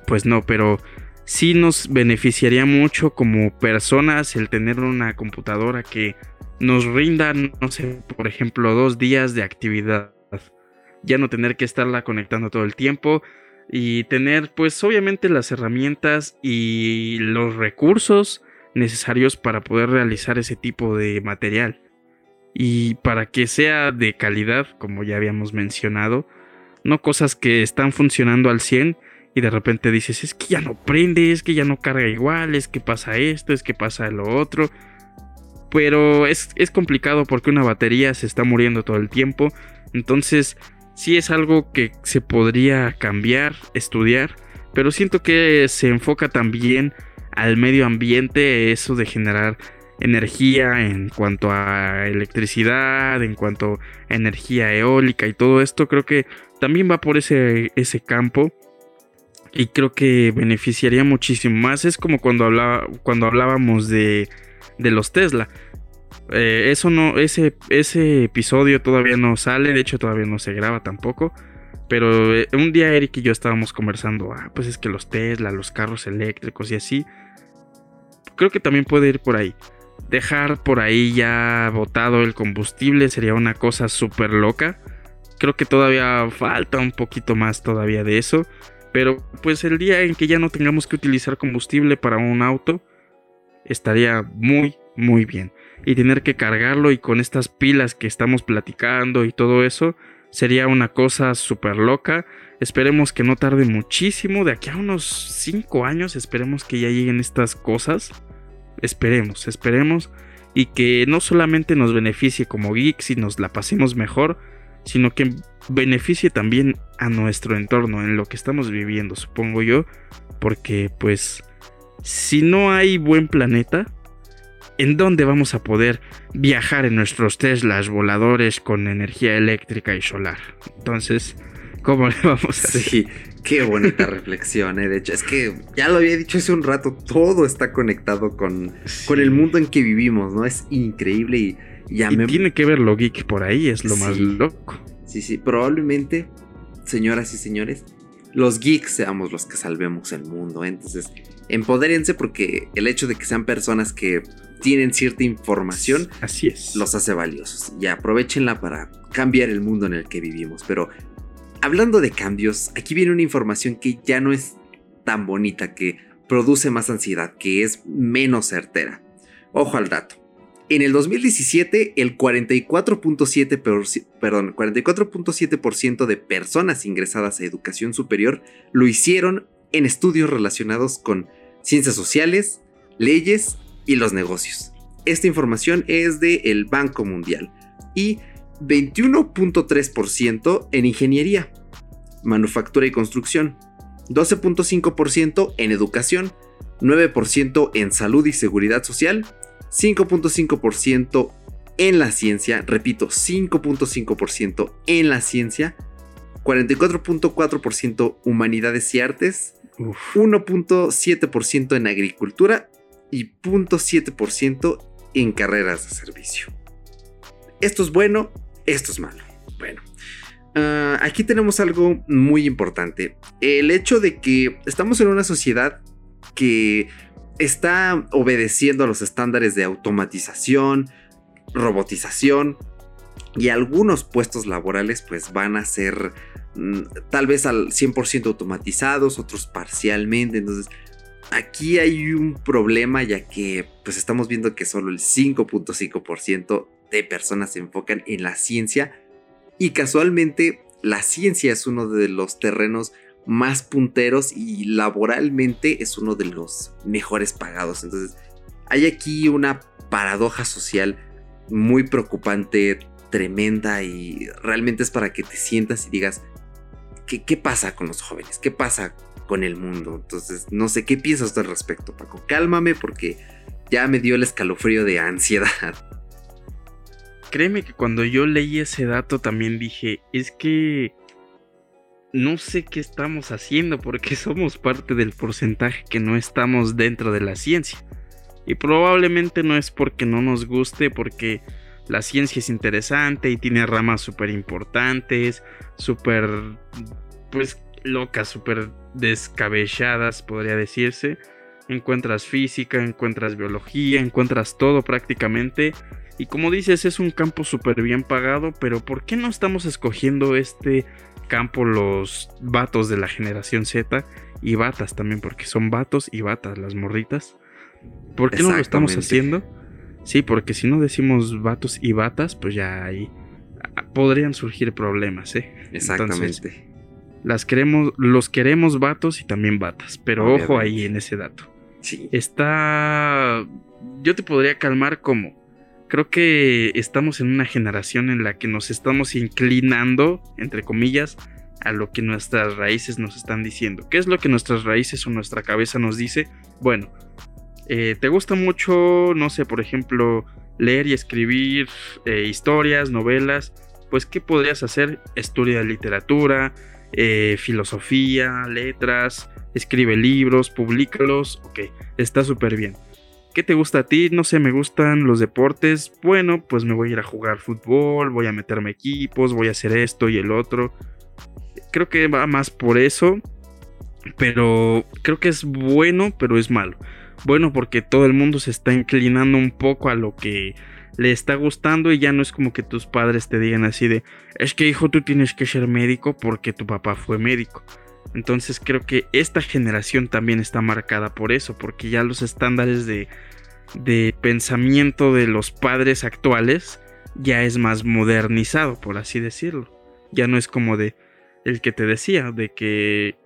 pues no, pero sí nos beneficiaría mucho como personas el tener una computadora que nos rinda, no sé, por ejemplo, dos días de actividad. Ya no tener que estarla conectando todo el tiempo y tener pues obviamente las herramientas y los recursos necesarios para poder realizar ese tipo de material. Y para que sea de calidad, como ya habíamos mencionado, no cosas que están funcionando al 100 y de repente dices, es que ya no prende, es que ya no carga igual, es que pasa esto, es que pasa lo otro. Pero es, es complicado porque una batería se está muriendo todo el tiempo. Entonces, sí es algo que se podría cambiar, estudiar. Pero siento que se enfoca también al medio ambiente, eso de generar energía en cuanto a electricidad, en cuanto a energía eólica y todo esto, creo que también va por ese, ese campo y creo que beneficiaría muchísimo más. Es como cuando, hablaba, cuando hablábamos de, de los Tesla. Eh, eso no, ese, ese episodio todavía no sale, de hecho todavía no se graba tampoco. Pero eh, un día Eric y yo estábamos conversando, ah, pues es que los Tesla, los carros eléctricos y así. Creo que también puede ir por ahí. Dejar por ahí ya botado el combustible sería una cosa súper loca. Creo que todavía falta un poquito más todavía de eso. Pero pues el día en que ya no tengamos que utilizar combustible para un auto, estaría muy, muy bien. Y tener que cargarlo y con estas pilas que estamos platicando y todo eso, sería una cosa súper loca. Esperemos que no tarde muchísimo. De aquí a unos 5 años esperemos que ya lleguen estas cosas. Esperemos, esperemos. Y que no solamente nos beneficie como geeks y nos la pasemos mejor, sino que beneficie también a nuestro entorno, en lo que estamos viviendo, supongo yo, porque pues si no hay buen planeta, ¿en dónde vamos a poder viajar en nuestros Teslas voladores con energía eléctrica y solar? Entonces, ¿cómo le vamos a hacer? Sí, qué bonita reflexión, ¿eh? De hecho, es que ya lo había dicho hace un rato, todo está conectado con, con el mundo en que vivimos, ¿no? Es increíble y y tiene que ver lo geek por ahí, es lo más loco. Sí, sí, probablemente, señoras y señores, los geeks seamos los que salvemos el mundo. ¿eh? Entonces, empodérense porque el hecho de que sean personas que tienen cierta información, así es, los hace valiosos. Y aprovechenla para cambiar el mundo en el que vivimos. Pero hablando de cambios, aquí viene una información que ya no es tan bonita, que produce más ansiedad, que es menos certera. Ojo al dato. En el 2017, el 44.7% de personas ingresadas a educación superior lo hicieron en estudios relacionados con ciencias sociales, leyes y los negocios. Esta información es del el Banco Mundial y 21.3% en ingeniería, manufactura y construcción, 12.5% en educación, 9% en salud y seguridad social 5.5% en la ciencia, repito, 5.5% en la ciencia, 44.4% humanidades y artes, 1.7% en agricultura y 0.7% en carreras de servicio. Esto es bueno, esto es malo. Bueno, ah, aquí tenemos algo muy importante. El hecho de que estamos en una sociedad que está obedeciendo a los estándares de automatización, robotización y algunos puestos laborales pues van a ser mm, tal vez al 100% automatizados, otros parcialmente. Entonces aquí hay un problema ya que pues estamos viendo que solo el 5.5% de personas se enfocan en la ciencia y casualmente la ciencia es uno de los terrenos más punteros y laboralmente es uno de los mejores pagados. Entonces, hay aquí una paradoja social muy preocupante, tremenda y realmente es para que te sientas y digas, ¿qué, qué pasa con los jóvenes? ¿Qué pasa con el mundo. Entonces, no sé qué piensas al respecto, Paco. Cálmame porque ya me dio el escalofrío de ansiedad. Créeme que cuando yo leí ese dato también dije, es que no sé qué estamos haciendo porque somos parte del porcentaje que no estamos dentro de la ciencia. Y probablemente no es porque no nos guste, porque la ciencia es interesante y tiene ramas súper importantes, súper, pues, locas, súper descabelladas, podría decirse. Encuentras física, encuentras biología, encuentras todo prácticamente. Y como dices, es un campo súper bien pagado, pero ¿por qué no estamos escogiendo este campo los vatos de la generación Z? Y batas también, porque son vatos y batas las morritas. ¿Por qué no lo estamos haciendo? Sí, porque si no decimos vatos y batas, pues ya ahí podrían surgir problemas, ¿eh? Exactamente. Las queremos, los queremos vatos y también batas, pero ojo ahí en ese dato. Sí. Está. Yo te podría calmar como. Creo que estamos en una generación en la que nos estamos inclinando, entre comillas, a lo que nuestras raíces nos están diciendo. ¿Qué es lo que nuestras raíces o nuestra cabeza nos dice? Bueno, eh, ¿te gusta mucho, no sé, por ejemplo, leer y escribir eh, historias, novelas? Pues, ¿qué podrías hacer? Estudia literatura, eh, filosofía, letras, escribe libros, públicalos, ok, está súper bien. ¿Qué te gusta a ti? No sé, me gustan los deportes. Bueno, pues me voy a ir a jugar fútbol, voy a meterme equipos, voy a hacer esto y el otro. Creo que va más por eso. Pero creo que es bueno, pero es malo. Bueno, porque todo el mundo se está inclinando un poco a lo que le está gustando y ya no es como que tus padres te digan así de, es que hijo tú tienes que ser médico porque tu papá fue médico. Entonces creo que esta generación también está marcada por eso, porque ya los estándares de, de pensamiento de los padres actuales ya es más modernizado, por así decirlo. Ya no es como de el que te decía, de que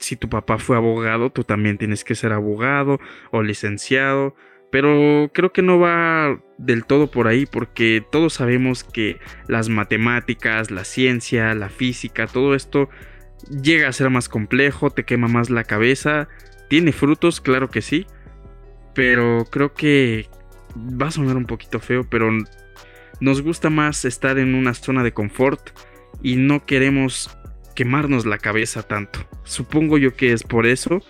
si tu papá fue abogado, tú también tienes que ser abogado o licenciado. Pero creo que no va del todo por ahí porque todos sabemos que las matemáticas, la ciencia, la física, todo esto llega a ser más complejo, te quema más la cabeza. Tiene frutos, claro que sí. Pero creo que va a sonar un poquito feo, pero nos gusta más estar en una zona de confort y no queremos quemarnos la cabeza tanto. Supongo yo que es por eso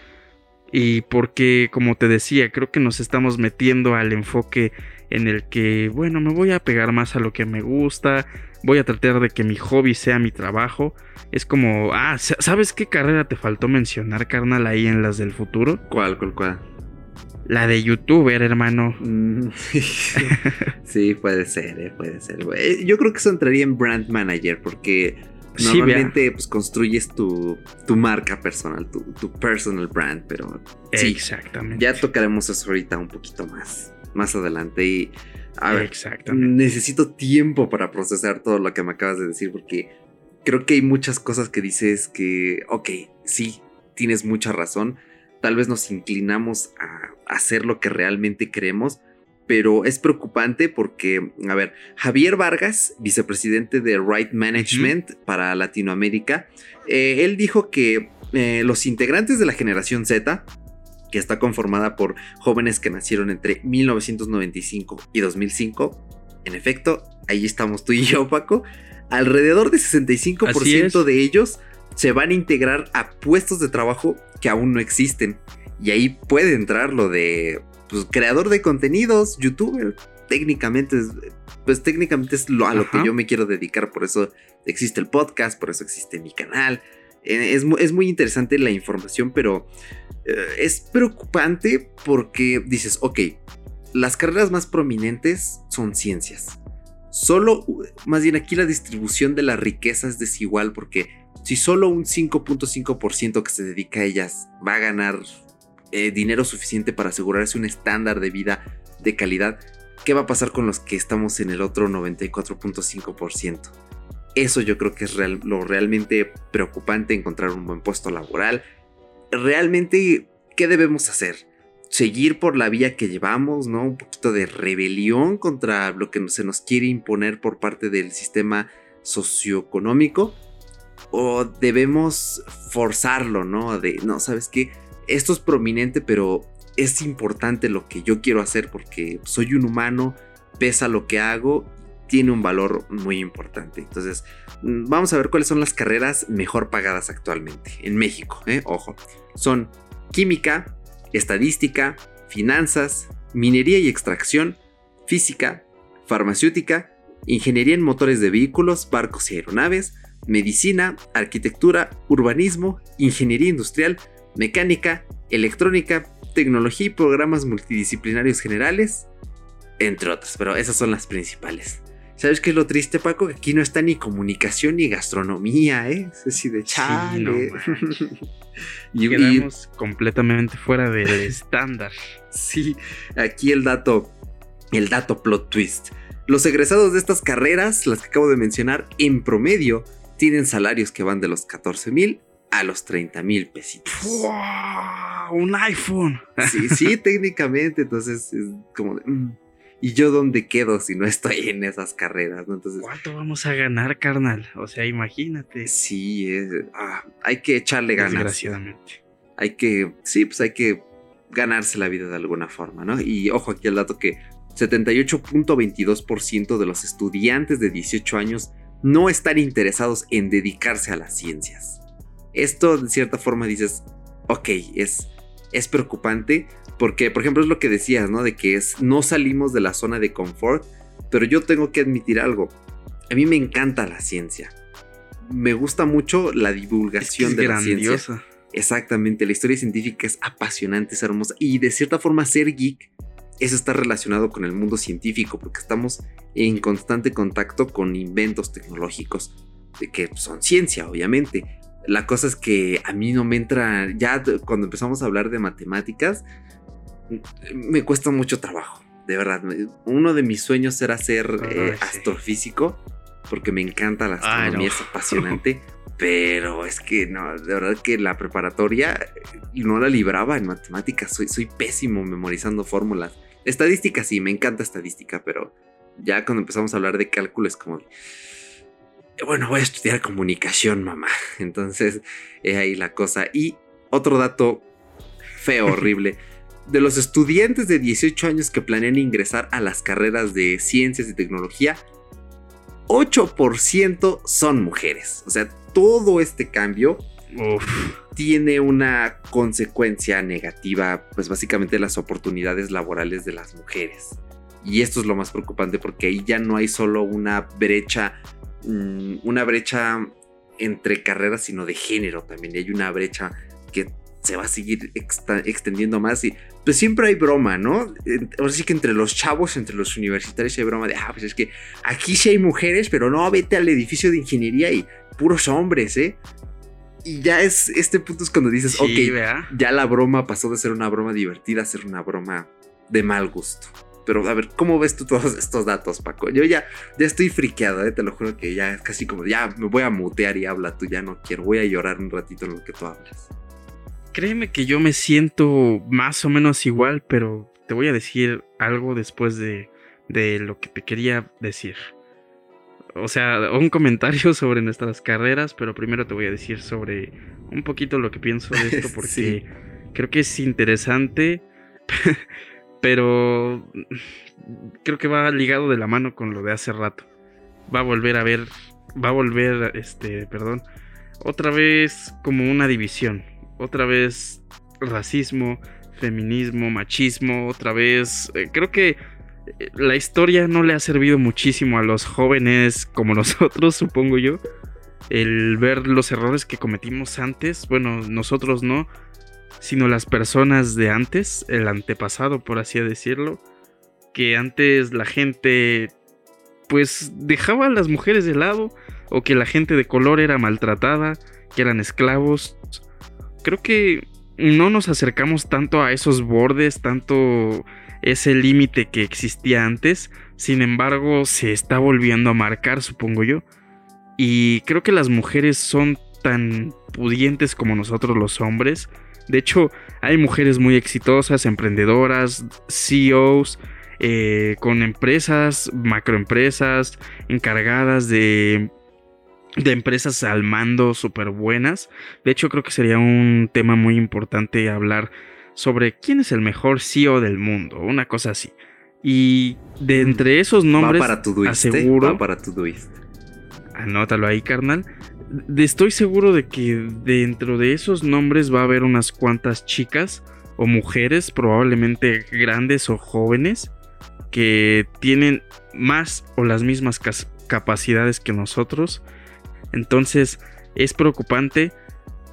y porque, como te decía, creo que nos estamos metiendo al enfoque en el que, bueno, me voy a pegar más a lo que me gusta, voy a tratar de que mi hobby sea mi trabajo. Es como, ah, ¿sabes qué carrera te faltó mencionar, carnal, ahí en las del futuro? ¿Cuál, cuál, cuál? La de youtuber, hermano. Mm, sí, puede ser, eh, puede ser. Yo creo que eso entraría en brand manager porque Normalmente pues construyes tu, tu marca personal, tu, tu, personal brand, pero sí, exactamente. Ya tocaremos eso ahorita un poquito más, más adelante y a ver, exactamente. necesito tiempo para procesar todo lo que me acabas de decir porque creo que hay muchas cosas que dices que, ok, sí, tienes mucha razón, tal vez nos inclinamos a hacer lo que realmente queremos, pero es preocupante porque, a ver, Javier Vargas, vicepresidente de Right Management para Latinoamérica, eh, él dijo que eh, los integrantes de la generación Z, que está conformada por jóvenes que nacieron entre 1995 y 2005, en efecto, ahí estamos tú y yo, Paco, alrededor de 65% de ellos se van a integrar a puestos de trabajo que aún no existen. Y ahí puede entrar lo de pues, creador de contenidos, youtuber. Técnicamente es, pues técnicamente es lo, a lo que yo me quiero dedicar, por eso existe el podcast, por eso existe mi canal. Eh, es, es muy interesante la información, pero eh, es preocupante porque dices, ok, las carreras más prominentes son ciencias. Solo, más bien aquí la distribución de la riqueza es desigual porque si solo un 5.5% que se dedica a ellas va a ganar eh, dinero suficiente para asegurarse un estándar de vida de calidad, ¿qué va a pasar con los que estamos en el otro 94.5%? Eso yo creo que es lo realmente preocupante, encontrar un buen puesto laboral. Realmente, ¿qué debemos hacer? Seguir por la vía que llevamos, ¿no? Un poquito de rebelión contra lo que se nos quiere imponer por parte del sistema socioeconómico o debemos forzarlo, ¿no? De, no, ¿sabes qué? Esto es prominente, pero es importante lo que yo quiero hacer porque soy un humano, pesa lo que hago, tiene un valor muy importante. Entonces, mm, vamos a ver cuáles son las carreras mejor pagadas actualmente en México, ¿eh? Ojo, son química, estadística, finanzas, minería y extracción, física, farmacéutica, ingeniería en motores de vehículos, barcos y aeronaves, medicina, arquitectura, urbanismo, ingeniería industrial, mecánica, electrónica, tecnología y programas multidisciplinarios generales, entre otras, pero esas son las principales. ¿Sabes qué es lo triste, Paco? Que aquí no está ni comunicación ni gastronomía, ¿eh? Es así de chale. y, Quedamos completamente fuera del estándar. Sí, aquí el dato, el dato plot twist. Los egresados de estas carreras, las que acabo de mencionar, en promedio tienen salarios que van de los 14 mil a los 30 mil pesitos. Un iPhone. Sí, sí, técnicamente. Entonces es como de. Mm, ¿Y yo dónde quedo si no estoy en esas carreras? ¿no? Entonces, ¿Cuánto vamos a ganar, carnal? O sea, imagínate. Sí, ah, hay que echarle ganas. Desgraciadamente. Hay que, sí, pues hay que ganarse la vida de alguna forma, ¿no? Y ojo aquí el dato que 78.22% de los estudiantes de 18 años no están interesados en dedicarse a las ciencias. Esto de cierta forma dices, ok, es, es preocupante porque, por ejemplo, es lo que decías, ¿no? De que es, no salimos de la zona de confort, pero yo tengo que admitir algo. A mí me encanta la ciencia. Me gusta mucho la divulgación de la ciencia. Exactamente, la historia científica es apasionante, es hermosa. Y de cierta forma, ser geek, eso está relacionado con el mundo científico, porque estamos en constante contacto con inventos tecnológicos, que son ciencia, obviamente. La cosa es que a mí no me entra, ya cuando empezamos a hablar de matemáticas, me cuesta mucho trabajo, de verdad. Uno de mis sueños era ser eh, astrofísico, porque me encanta la astronomía, es apasionante. Pero es que no, de verdad que la preparatoria no la libraba en matemáticas. Soy, soy pésimo memorizando fórmulas. Estadística sí, me encanta estadística, pero ya cuando empezamos a hablar de cálculo es como, bueno, voy a estudiar comunicación, mamá. Entonces, es ahí la cosa. Y otro dato feo, horrible. De los estudiantes de 18 años que planean ingresar a las carreras de ciencias y tecnología, 8% son mujeres. O sea, todo este cambio tiene una consecuencia negativa, pues básicamente las oportunidades laborales de las mujeres. Y esto es lo más preocupante porque ahí ya no hay solo una brecha, una brecha entre carreras, sino de género también. Y hay una brecha que se va a seguir extendiendo más y pues siempre hay broma, ¿no? Ahora sí que entre los chavos, entre los universitarios hay broma de, ah, pues es que aquí sí hay mujeres, pero no, vete al edificio de ingeniería y puros hombres, ¿eh? Y ya es, este punto es cuando dices, ok, ya la broma pasó de ser una broma divertida a ser una broma de mal gusto. Pero a ver, ¿cómo ves tú todos estos datos, Paco? Yo ya, ya estoy friqueado, ¿eh? te lo juro que ya es casi como, ya me voy a mutear y habla tú, ya no quiero, voy a llorar un ratito en lo que tú hablas. Créeme que yo me siento más o menos igual, pero te voy a decir algo después de, de lo que te quería decir. O sea, un comentario sobre nuestras carreras, pero primero te voy a decir sobre un poquito lo que pienso de esto, porque creo que es interesante. Pero creo que va ligado de la mano con lo de hace rato. Va a volver a ver, va a volver, este, perdón, otra vez como una división, otra vez racismo, feminismo, machismo, otra vez, eh, creo que eh, la historia no le ha servido muchísimo a los jóvenes como nosotros, supongo yo. El ver los errores que cometimos antes, bueno, nosotros no, sino las personas de antes, el antepasado, por así decirlo, que antes la gente pues dejaba a las mujeres de lado o que la gente de color era maltratada, que eran esclavos. Creo que no nos acercamos tanto a esos bordes, tanto ese límite que existía antes, sin embargo se está volviendo a marcar, supongo yo. Y creo que las mujeres son tan pudientes como nosotros los hombres, de hecho, hay mujeres muy exitosas, emprendedoras, CEOs, eh, con empresas, macroempresas, encargadas de de empresas al mando súper buenas. De hecho, creo que sería un tema muy importante hablar sobre quién es el mejor CEO del mundo, una cosa así. Y de entre esos nombres, para tu ¿eh? aseguro. para tu Anótalo ahí, carnal. Estoy seguro de que dentro de esos nombres va a haber unas cuantas chicas o mujeres, probablemente grandes o jóvenes, que tienen más o las mismas capacidades que nosotros. Entonces es preocupante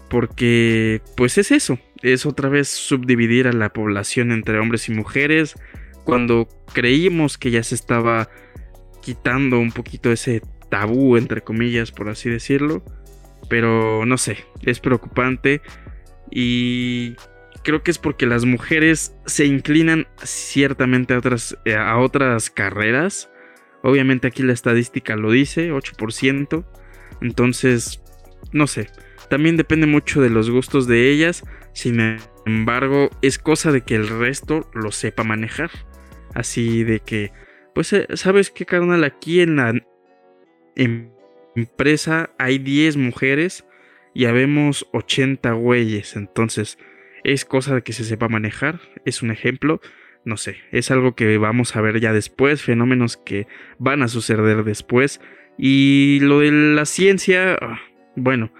porque pues es eso, es otra vez subdividir a la población entre hombres y mujeres, cuando creímos que ya se estaba quitando un poquito ese tabú, entre comillas, por así decirlo. Pero no sé, es preocupante y creo que es porque las mujeres se inclinan ciertamente a otras, eh, a otras carreras. Obviamente aquí la estadística lo dice, 8%. Entonces, no sé, también depende mucho de los gustos de ellas. Sin embargo, es cosa de que el resto lo sepa manejar. Así de que, pues, eh, ¿sabes qué, carnal? Aquí en la empresa hay 10 mujeres y habemos 80 güeyes. Entonces, es cosa de que se sepa manejar. Es un ejemplo. No sé, es algo que vamos a ver ya después, fenómenos que van a suceder después. Y lo de la ciencia, ah, bueno,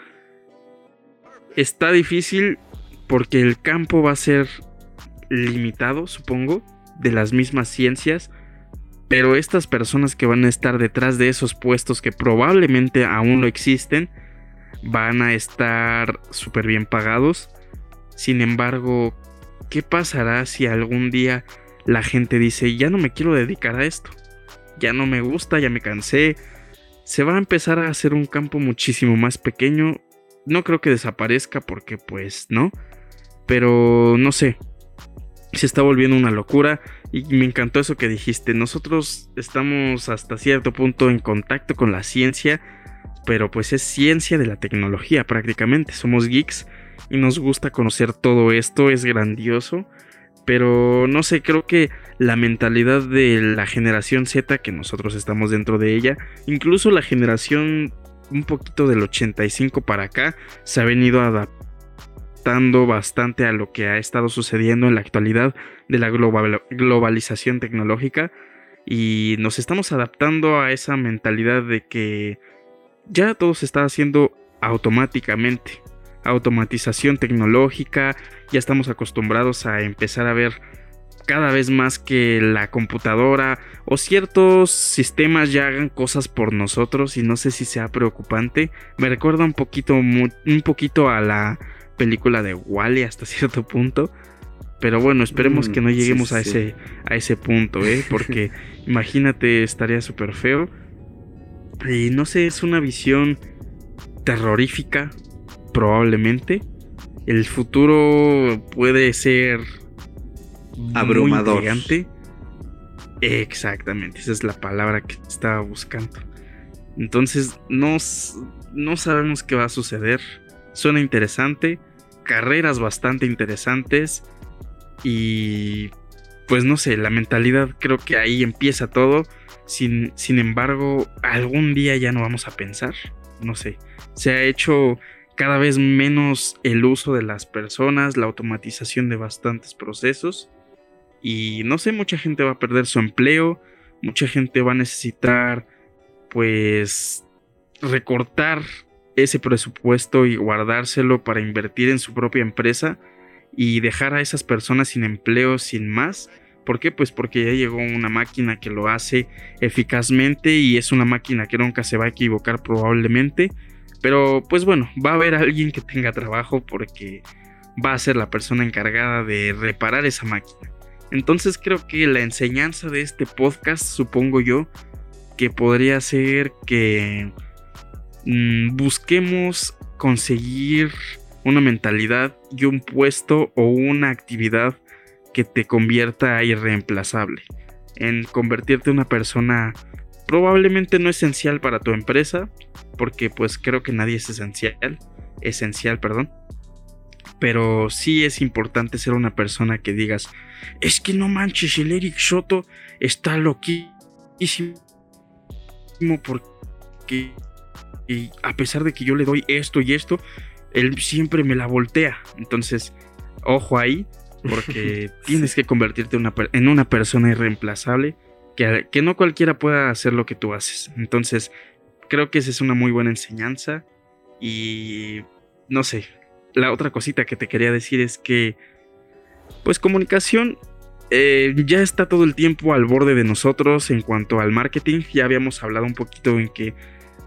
está difícil porque el campo va a ser limitado, supongo de las mismas ciencias, pero estas personas que van a estar detrás de esos puestos que probablemente aún no existen, van a estar súper bien pagados. Sin embargo, ¿qué pasará si algún día la gente dice, ya no me quiero dedicar a esto? Ya no me gusta, ya me cansé. Se va a empezar a hacer un campo muchísimo más pequeño. No creo que desaparezca porque pues no. Pero no sé, se está volviendo una locura y me encantó eso que dijiste. Nosotros estamos hasta cierto punto en contacto con la ciencia, pero pues es ciencia de la tecnología prácticamente. Somos geeks y nos gusta conocer todo esto, es grandioso. Pero no sé, creo que la mentalidad de la generación Z, que nosotros estamos dentro de ella, incluso la generación un poquito del 85 para acá, se ha venido adaptando bastante a lo que ha estado sucediendo en la actualidad de la globalización tecnológica y nos estamos adaptando a esa mentalidad de que ya todo se está haciendo automáticamente. Automatización tecnológica, ya estamos acostumbrados a empezar a ver cada vez más que la computadora o ciertos sistemas ya hagan cosas por nosotros y no sé si sea preocupante. Me recuerda un poquito, un poquito a la película de Wally hasta cierto punto. Pero bueno, esperemos que no mm, lleguemos a, Ese, a ese punto, ¿eh? Porque imagínate, estaría súper feo. Y no sé, es una visión terrorífica, probablemente. El futuro puede ser abrumador. Exactamente, esa es la palabra que estaba buscando. Entonces, no, no sabemos qué va a suceder. Suena interesante, carreras bastante interesantes y pues no sé, la mentalidad creo que ahí empieza todo. Sin, sin embargo, algún día ya no vamos a pensar, no sé, se ha hecho cada vez menos el uso de las personas, la automatización de bastantes procesos y no sé, mucha gente va a perder su empleo, mucha gente va a necesitar pues recortar ese presupuesto y guardárselo para invertir en su propia empresa y dejar a esas personas sin empleo sin más. ¿Por qué? Pues porque ya llegó una máquina que lo hace eficazmente y es una máquina que nunca se va a equivocar probablemente. Pero pues bueno, va a haber alguien que tenga trabajo porque va a ser la persona encargada de reparar esa máquina. Entonces creo que la enseñanza de este podcast, supongo yo, que podría ser que Mm, busquemos conseguir una mentalidad y un puesto o una actividad que te convierta irreemplazable. En convertirte en una persona probablemente no esencial para tu empresa, porque pues creo que nadie es esencial, esencial, perdón. Pero sí es importante ser una persona que digas, es que no manches, el Eric Soto está loquísimo porque y a pesar de que yo le doy esto y esto, él siempre me la voltea. Entonces, ojo ahí, porque tienes que convertirte en una persona irreemplazable, que, que no cualquiera pueda hacer lo que tú haces. Entonces, creo que esa es una muy buena enseñanza y no sé, la otra cosita que te quería decir es que, pues comunicación eh, ya está todo el tiempo al borde de nosotros en cuanto al marketing. Ya habíamos hablado un poquito en que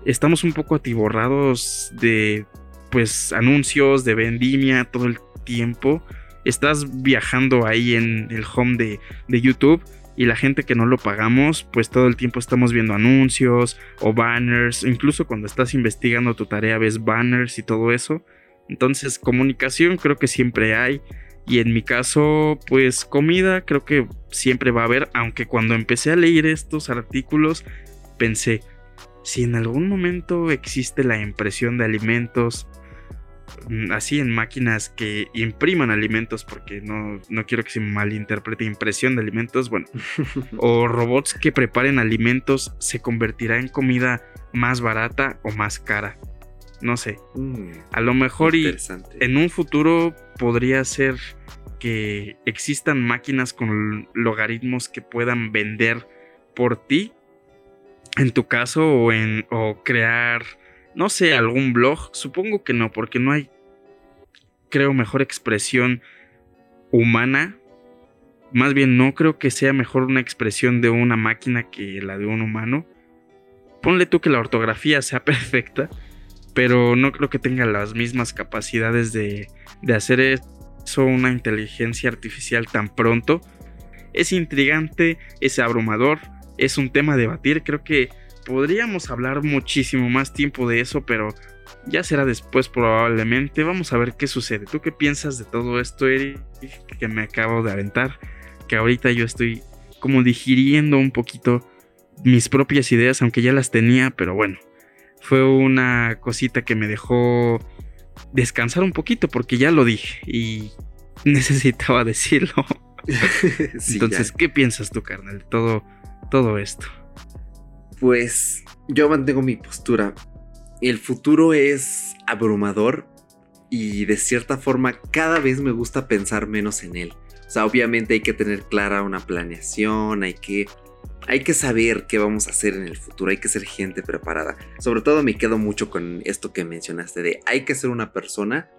estamos un poco atiborrados de, pues, anuncios, de vendimia todo el tiempo. Estás viajando ahí en el home de, de YouTube y la gente que no lo pagamos, pues todo el tiempo estamos viendo anuncios o banners, incluso cuando estás investigando tu tarea ves banners y todo eso. Entonces, comunicación creo que siempre hay. Y en mi caso, pues comida creo que siempre va a haber, aunque cuando empecé a leer estos artículos pensé, si en algún momento existe la impresión de alimentos, mm, así en máquinas que impriman alimentos, porque no, no quiero que se malinterprete impresión de alimentos, bueno, o robots que preparen alimentos, se convertirá en comida más barata o más cara. No sé. Mm, a lo mejor y en un futuro podría ser que existan máquinas con logaritmos que puedan vender por ti en tu caso o en o crear no sé algún blog supongo que no porque no hay creo mejor expresión humana más bien no creo que sea mejor una expresión de una máquina que la de un humano ponle tú que la ortografía sea perfecta pero no creo que tenga las mismas capacidades de, hacer eso una inteligencia artificial tan pronto. Es intrigante, es abrumador, es un tema a debatir, creo que podríamos hablar muchísimo más tiempo de eso, pero ya será después probablemente. Vamos a ver qué sucede. ¿Tú qué piensas de todo esto, Eric, que me acabo de aventar? Que ahorita yo estoy como digiriendo un poquito mis propias ideas, aunque ya las tenía, pero bueno, fue una cosita que me dejó descansar un poquito porque ya lo dije y necesitaba decirlo. Entonces, ¿qué piensas tú, carnal, de todo, todo esto? Pues yo mantengo mi postura. El futuro es abrumador y de cierta forma cada vez me gusta pensar menos en él. O sea, obviamente hay que tener clara una planeación, hay que hay que saber qué vamos a hacer en el futuro, hay que ser gente preparada. Sobre todo me quedo mucho con esto que mencionaste de hay que ser una persona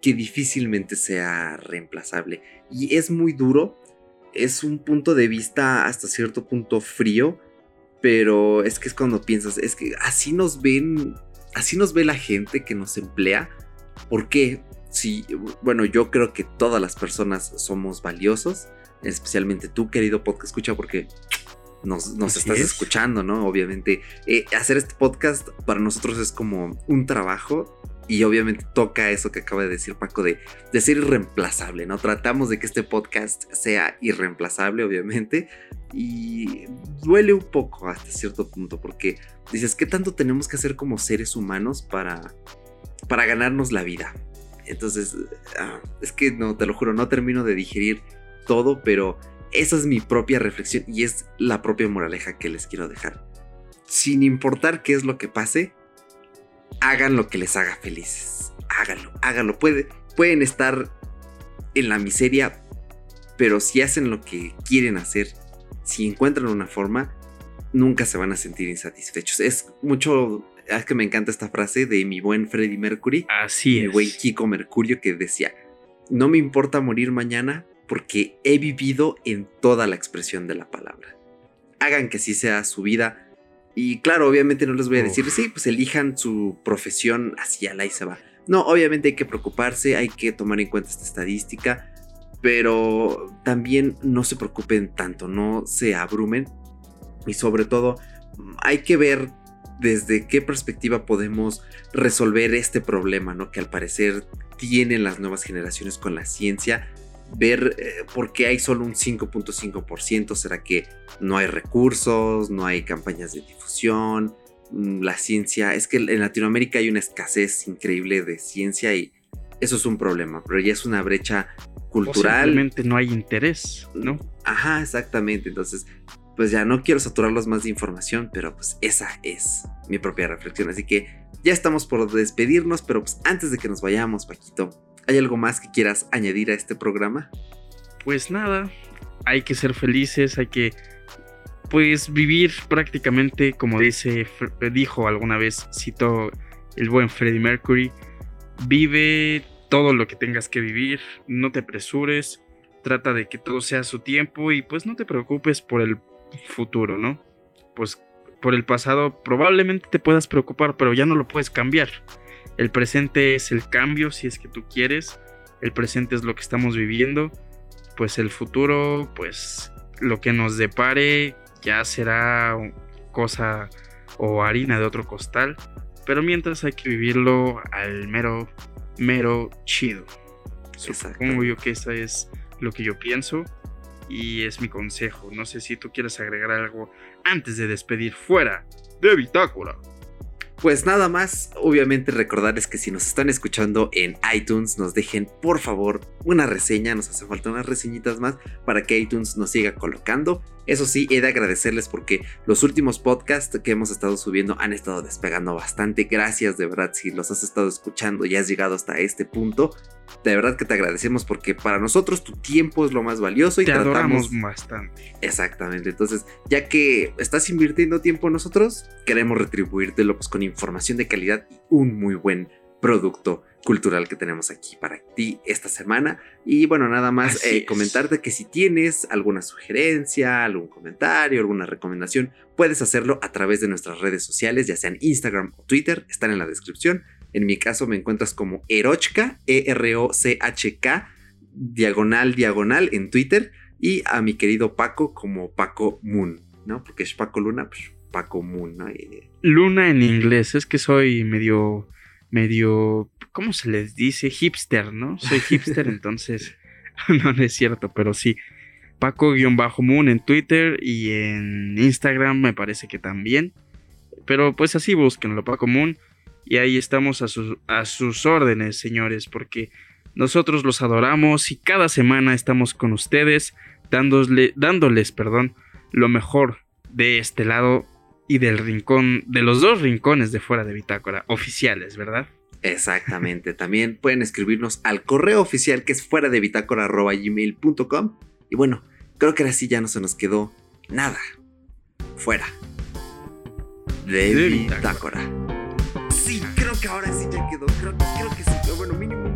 que difícilmente sea reemplazable. Y es muy duro, es un punto de vista hasta cierto punto frío, pero es que es cuando piensas, es que así nos ven, así nos ve la gente que nos emplea. ¿Por qué? Si, bueno, yo creo que todas las personas somos valiosos, especialmente tú, querido podcast escucha, porque nos, estás escuchando, ¿no? Obviamente, eh, hacer este podcast para nosotros es como un trabajo y obviamente toca eso que acaba de decir Paco de, de, ser irreemplazable, ¿no? Tratamos de que este podcast sea irreemplazable, obviamente, y duele un poco hasta cierto punto, porque dices, ¿qué tanto tenemos que hacer como seres humanos para, para ganarnos la vida? Entonces, ah, es que no, te lo juro, no termino de digerir todo, pero esa es mi propia reflexión y es la propia moraleja que les quiero dejar. Sin importar qué es lo que pase, hagan lo que les haga felices. Háganlo, háganlo. pueden estar en la miseria, pero si hacen lo que quieren hacer, si encuentran una forma, nunca se van a sentir insatisfechos. Es mucho, es que me encanta esta frase de mi buen Freddie Mercury. Así Mi buen Kiko Mercurio que decía, no me importa morir mañana, porque he vivido en toda la expresión de la palabra. Hagan que así sea su vida. Y claro, obviamente no les voy a decir, sí, pues elijan su profesión así a la y se va. No, obviamente hay que preocuparse, hay que tomar en cuenta esta estadística, pero también no se preocupen tanto, no se abrumen. Y sobre todo, hay que ver desde qué perspectiva podemos resolver este problema, ¿no? Que al parecer tienen las nuevas generaciones con la ciencia ver eh, por qué hay solo un 5.5%. ¿Será que no hay recursos, no hay campañas de difusión? Mm, la ciencia, es que en Latinoamérica hay una escasez increíble de ciencia y eso es un problema, pero ya es una brecha cultural. Simplemente no hay interés, ¿no? Ajá, exactamente. Entonces, pues ya no quiero saturarlos más de información, pero pues esa es mi propia reflexión. Así que ya estamos por despedirnos, pero pues antes de que nos vayamos, Paquito, ¿hay algo más que quieras añadir a este programa? Pues nada, hay que ser felices, hay que pues vivir prácticamente como dice dijo alguna vez citó el buen Freddie Mercury, vive todo lo que tengas que vivir, no te apresures, trata de que todo sea su tiempo y pues no te preocupes por el futuro, ¿no? Pues por el pasado probablemente te puedas preocupar, pero ya no lo puedes cambiar. El presente es el cambio si es que tú quieres, el presente es lo que estamos viviendo, pues el futuro, pues lo que nos depare ya será cosa o harina de otro costal, pero mientras hay que vivirlo al mero, mero chido. Supongo yo que eso es lo que yo pienso y es mi consejo. No sé si tú quieres agregar algo antes de despedir fuera de Bitácora. Pues nada más, obviamente recordarles que si nos están escuchando en iTunes, nos dejen por favor una reseña, nos hace falta unas reseñitas más para que iTunes nos siga colocando. Eso sí, he de agradecerles porque los últimos podcasts que hemos estado subiendo han estado despegando bastante. Gracias de verdad si los has estado escuchando y has llegado hasta este punto de verdad que te agradecemos porque para nosotros tu tiempo es lo más valioso y te tratamos bastante. Exactamente. Entonces, ya que estás invirtiendo tiempo en nosotros, queremos retribuírtelo pues, con información de calidad y un muy buen producto cultural que tenemos aquí para ti esta semana. Y bueno, nada más eh, comentarte que si tienes alguna sugerencia, algún comentario, alguna recomendación, puedes hacerlo a través de nuestras redes sociales, ya sean Instagram o Twitter, están en la descripción. En mi caso me encuentras como Erochka, E-R-O-C-H-K, diagonal, diagonal en Twitter. Y a mi querido Paco como Paco Moon, ¿no? Porque es Paco Luna, pues Paco Moon, ¿no? Luna en inglés, es que soy medio, medio, ¿cómo se les dice? Hipster, ¿no? Soy hipster, entonces, no, no es cierto, pero sí. Paco-Moon en Twitter y en Instagram me parece que también. Pero pues así búsquenlo, Paco Moon. Y ahí estamos a, a sus órdenes, señores, porque nosotros los adoramos y cada semana estamos con ustedes dándoles perdón, lo mejor de este lado y del rincón, de los dos rincones de fuera de Bitácora, oficiales, ¿verdad? Exactamente. También pueden escribirnos al correo oficial que es fuera de bitácora.gmail.com. Y bueno, creo que ahora sí ya no se nos quedó nada. Fuera de, bitácora. Ahora sí ya quedó. Creo, creo que sí. Pero bueno, mínimo un 98.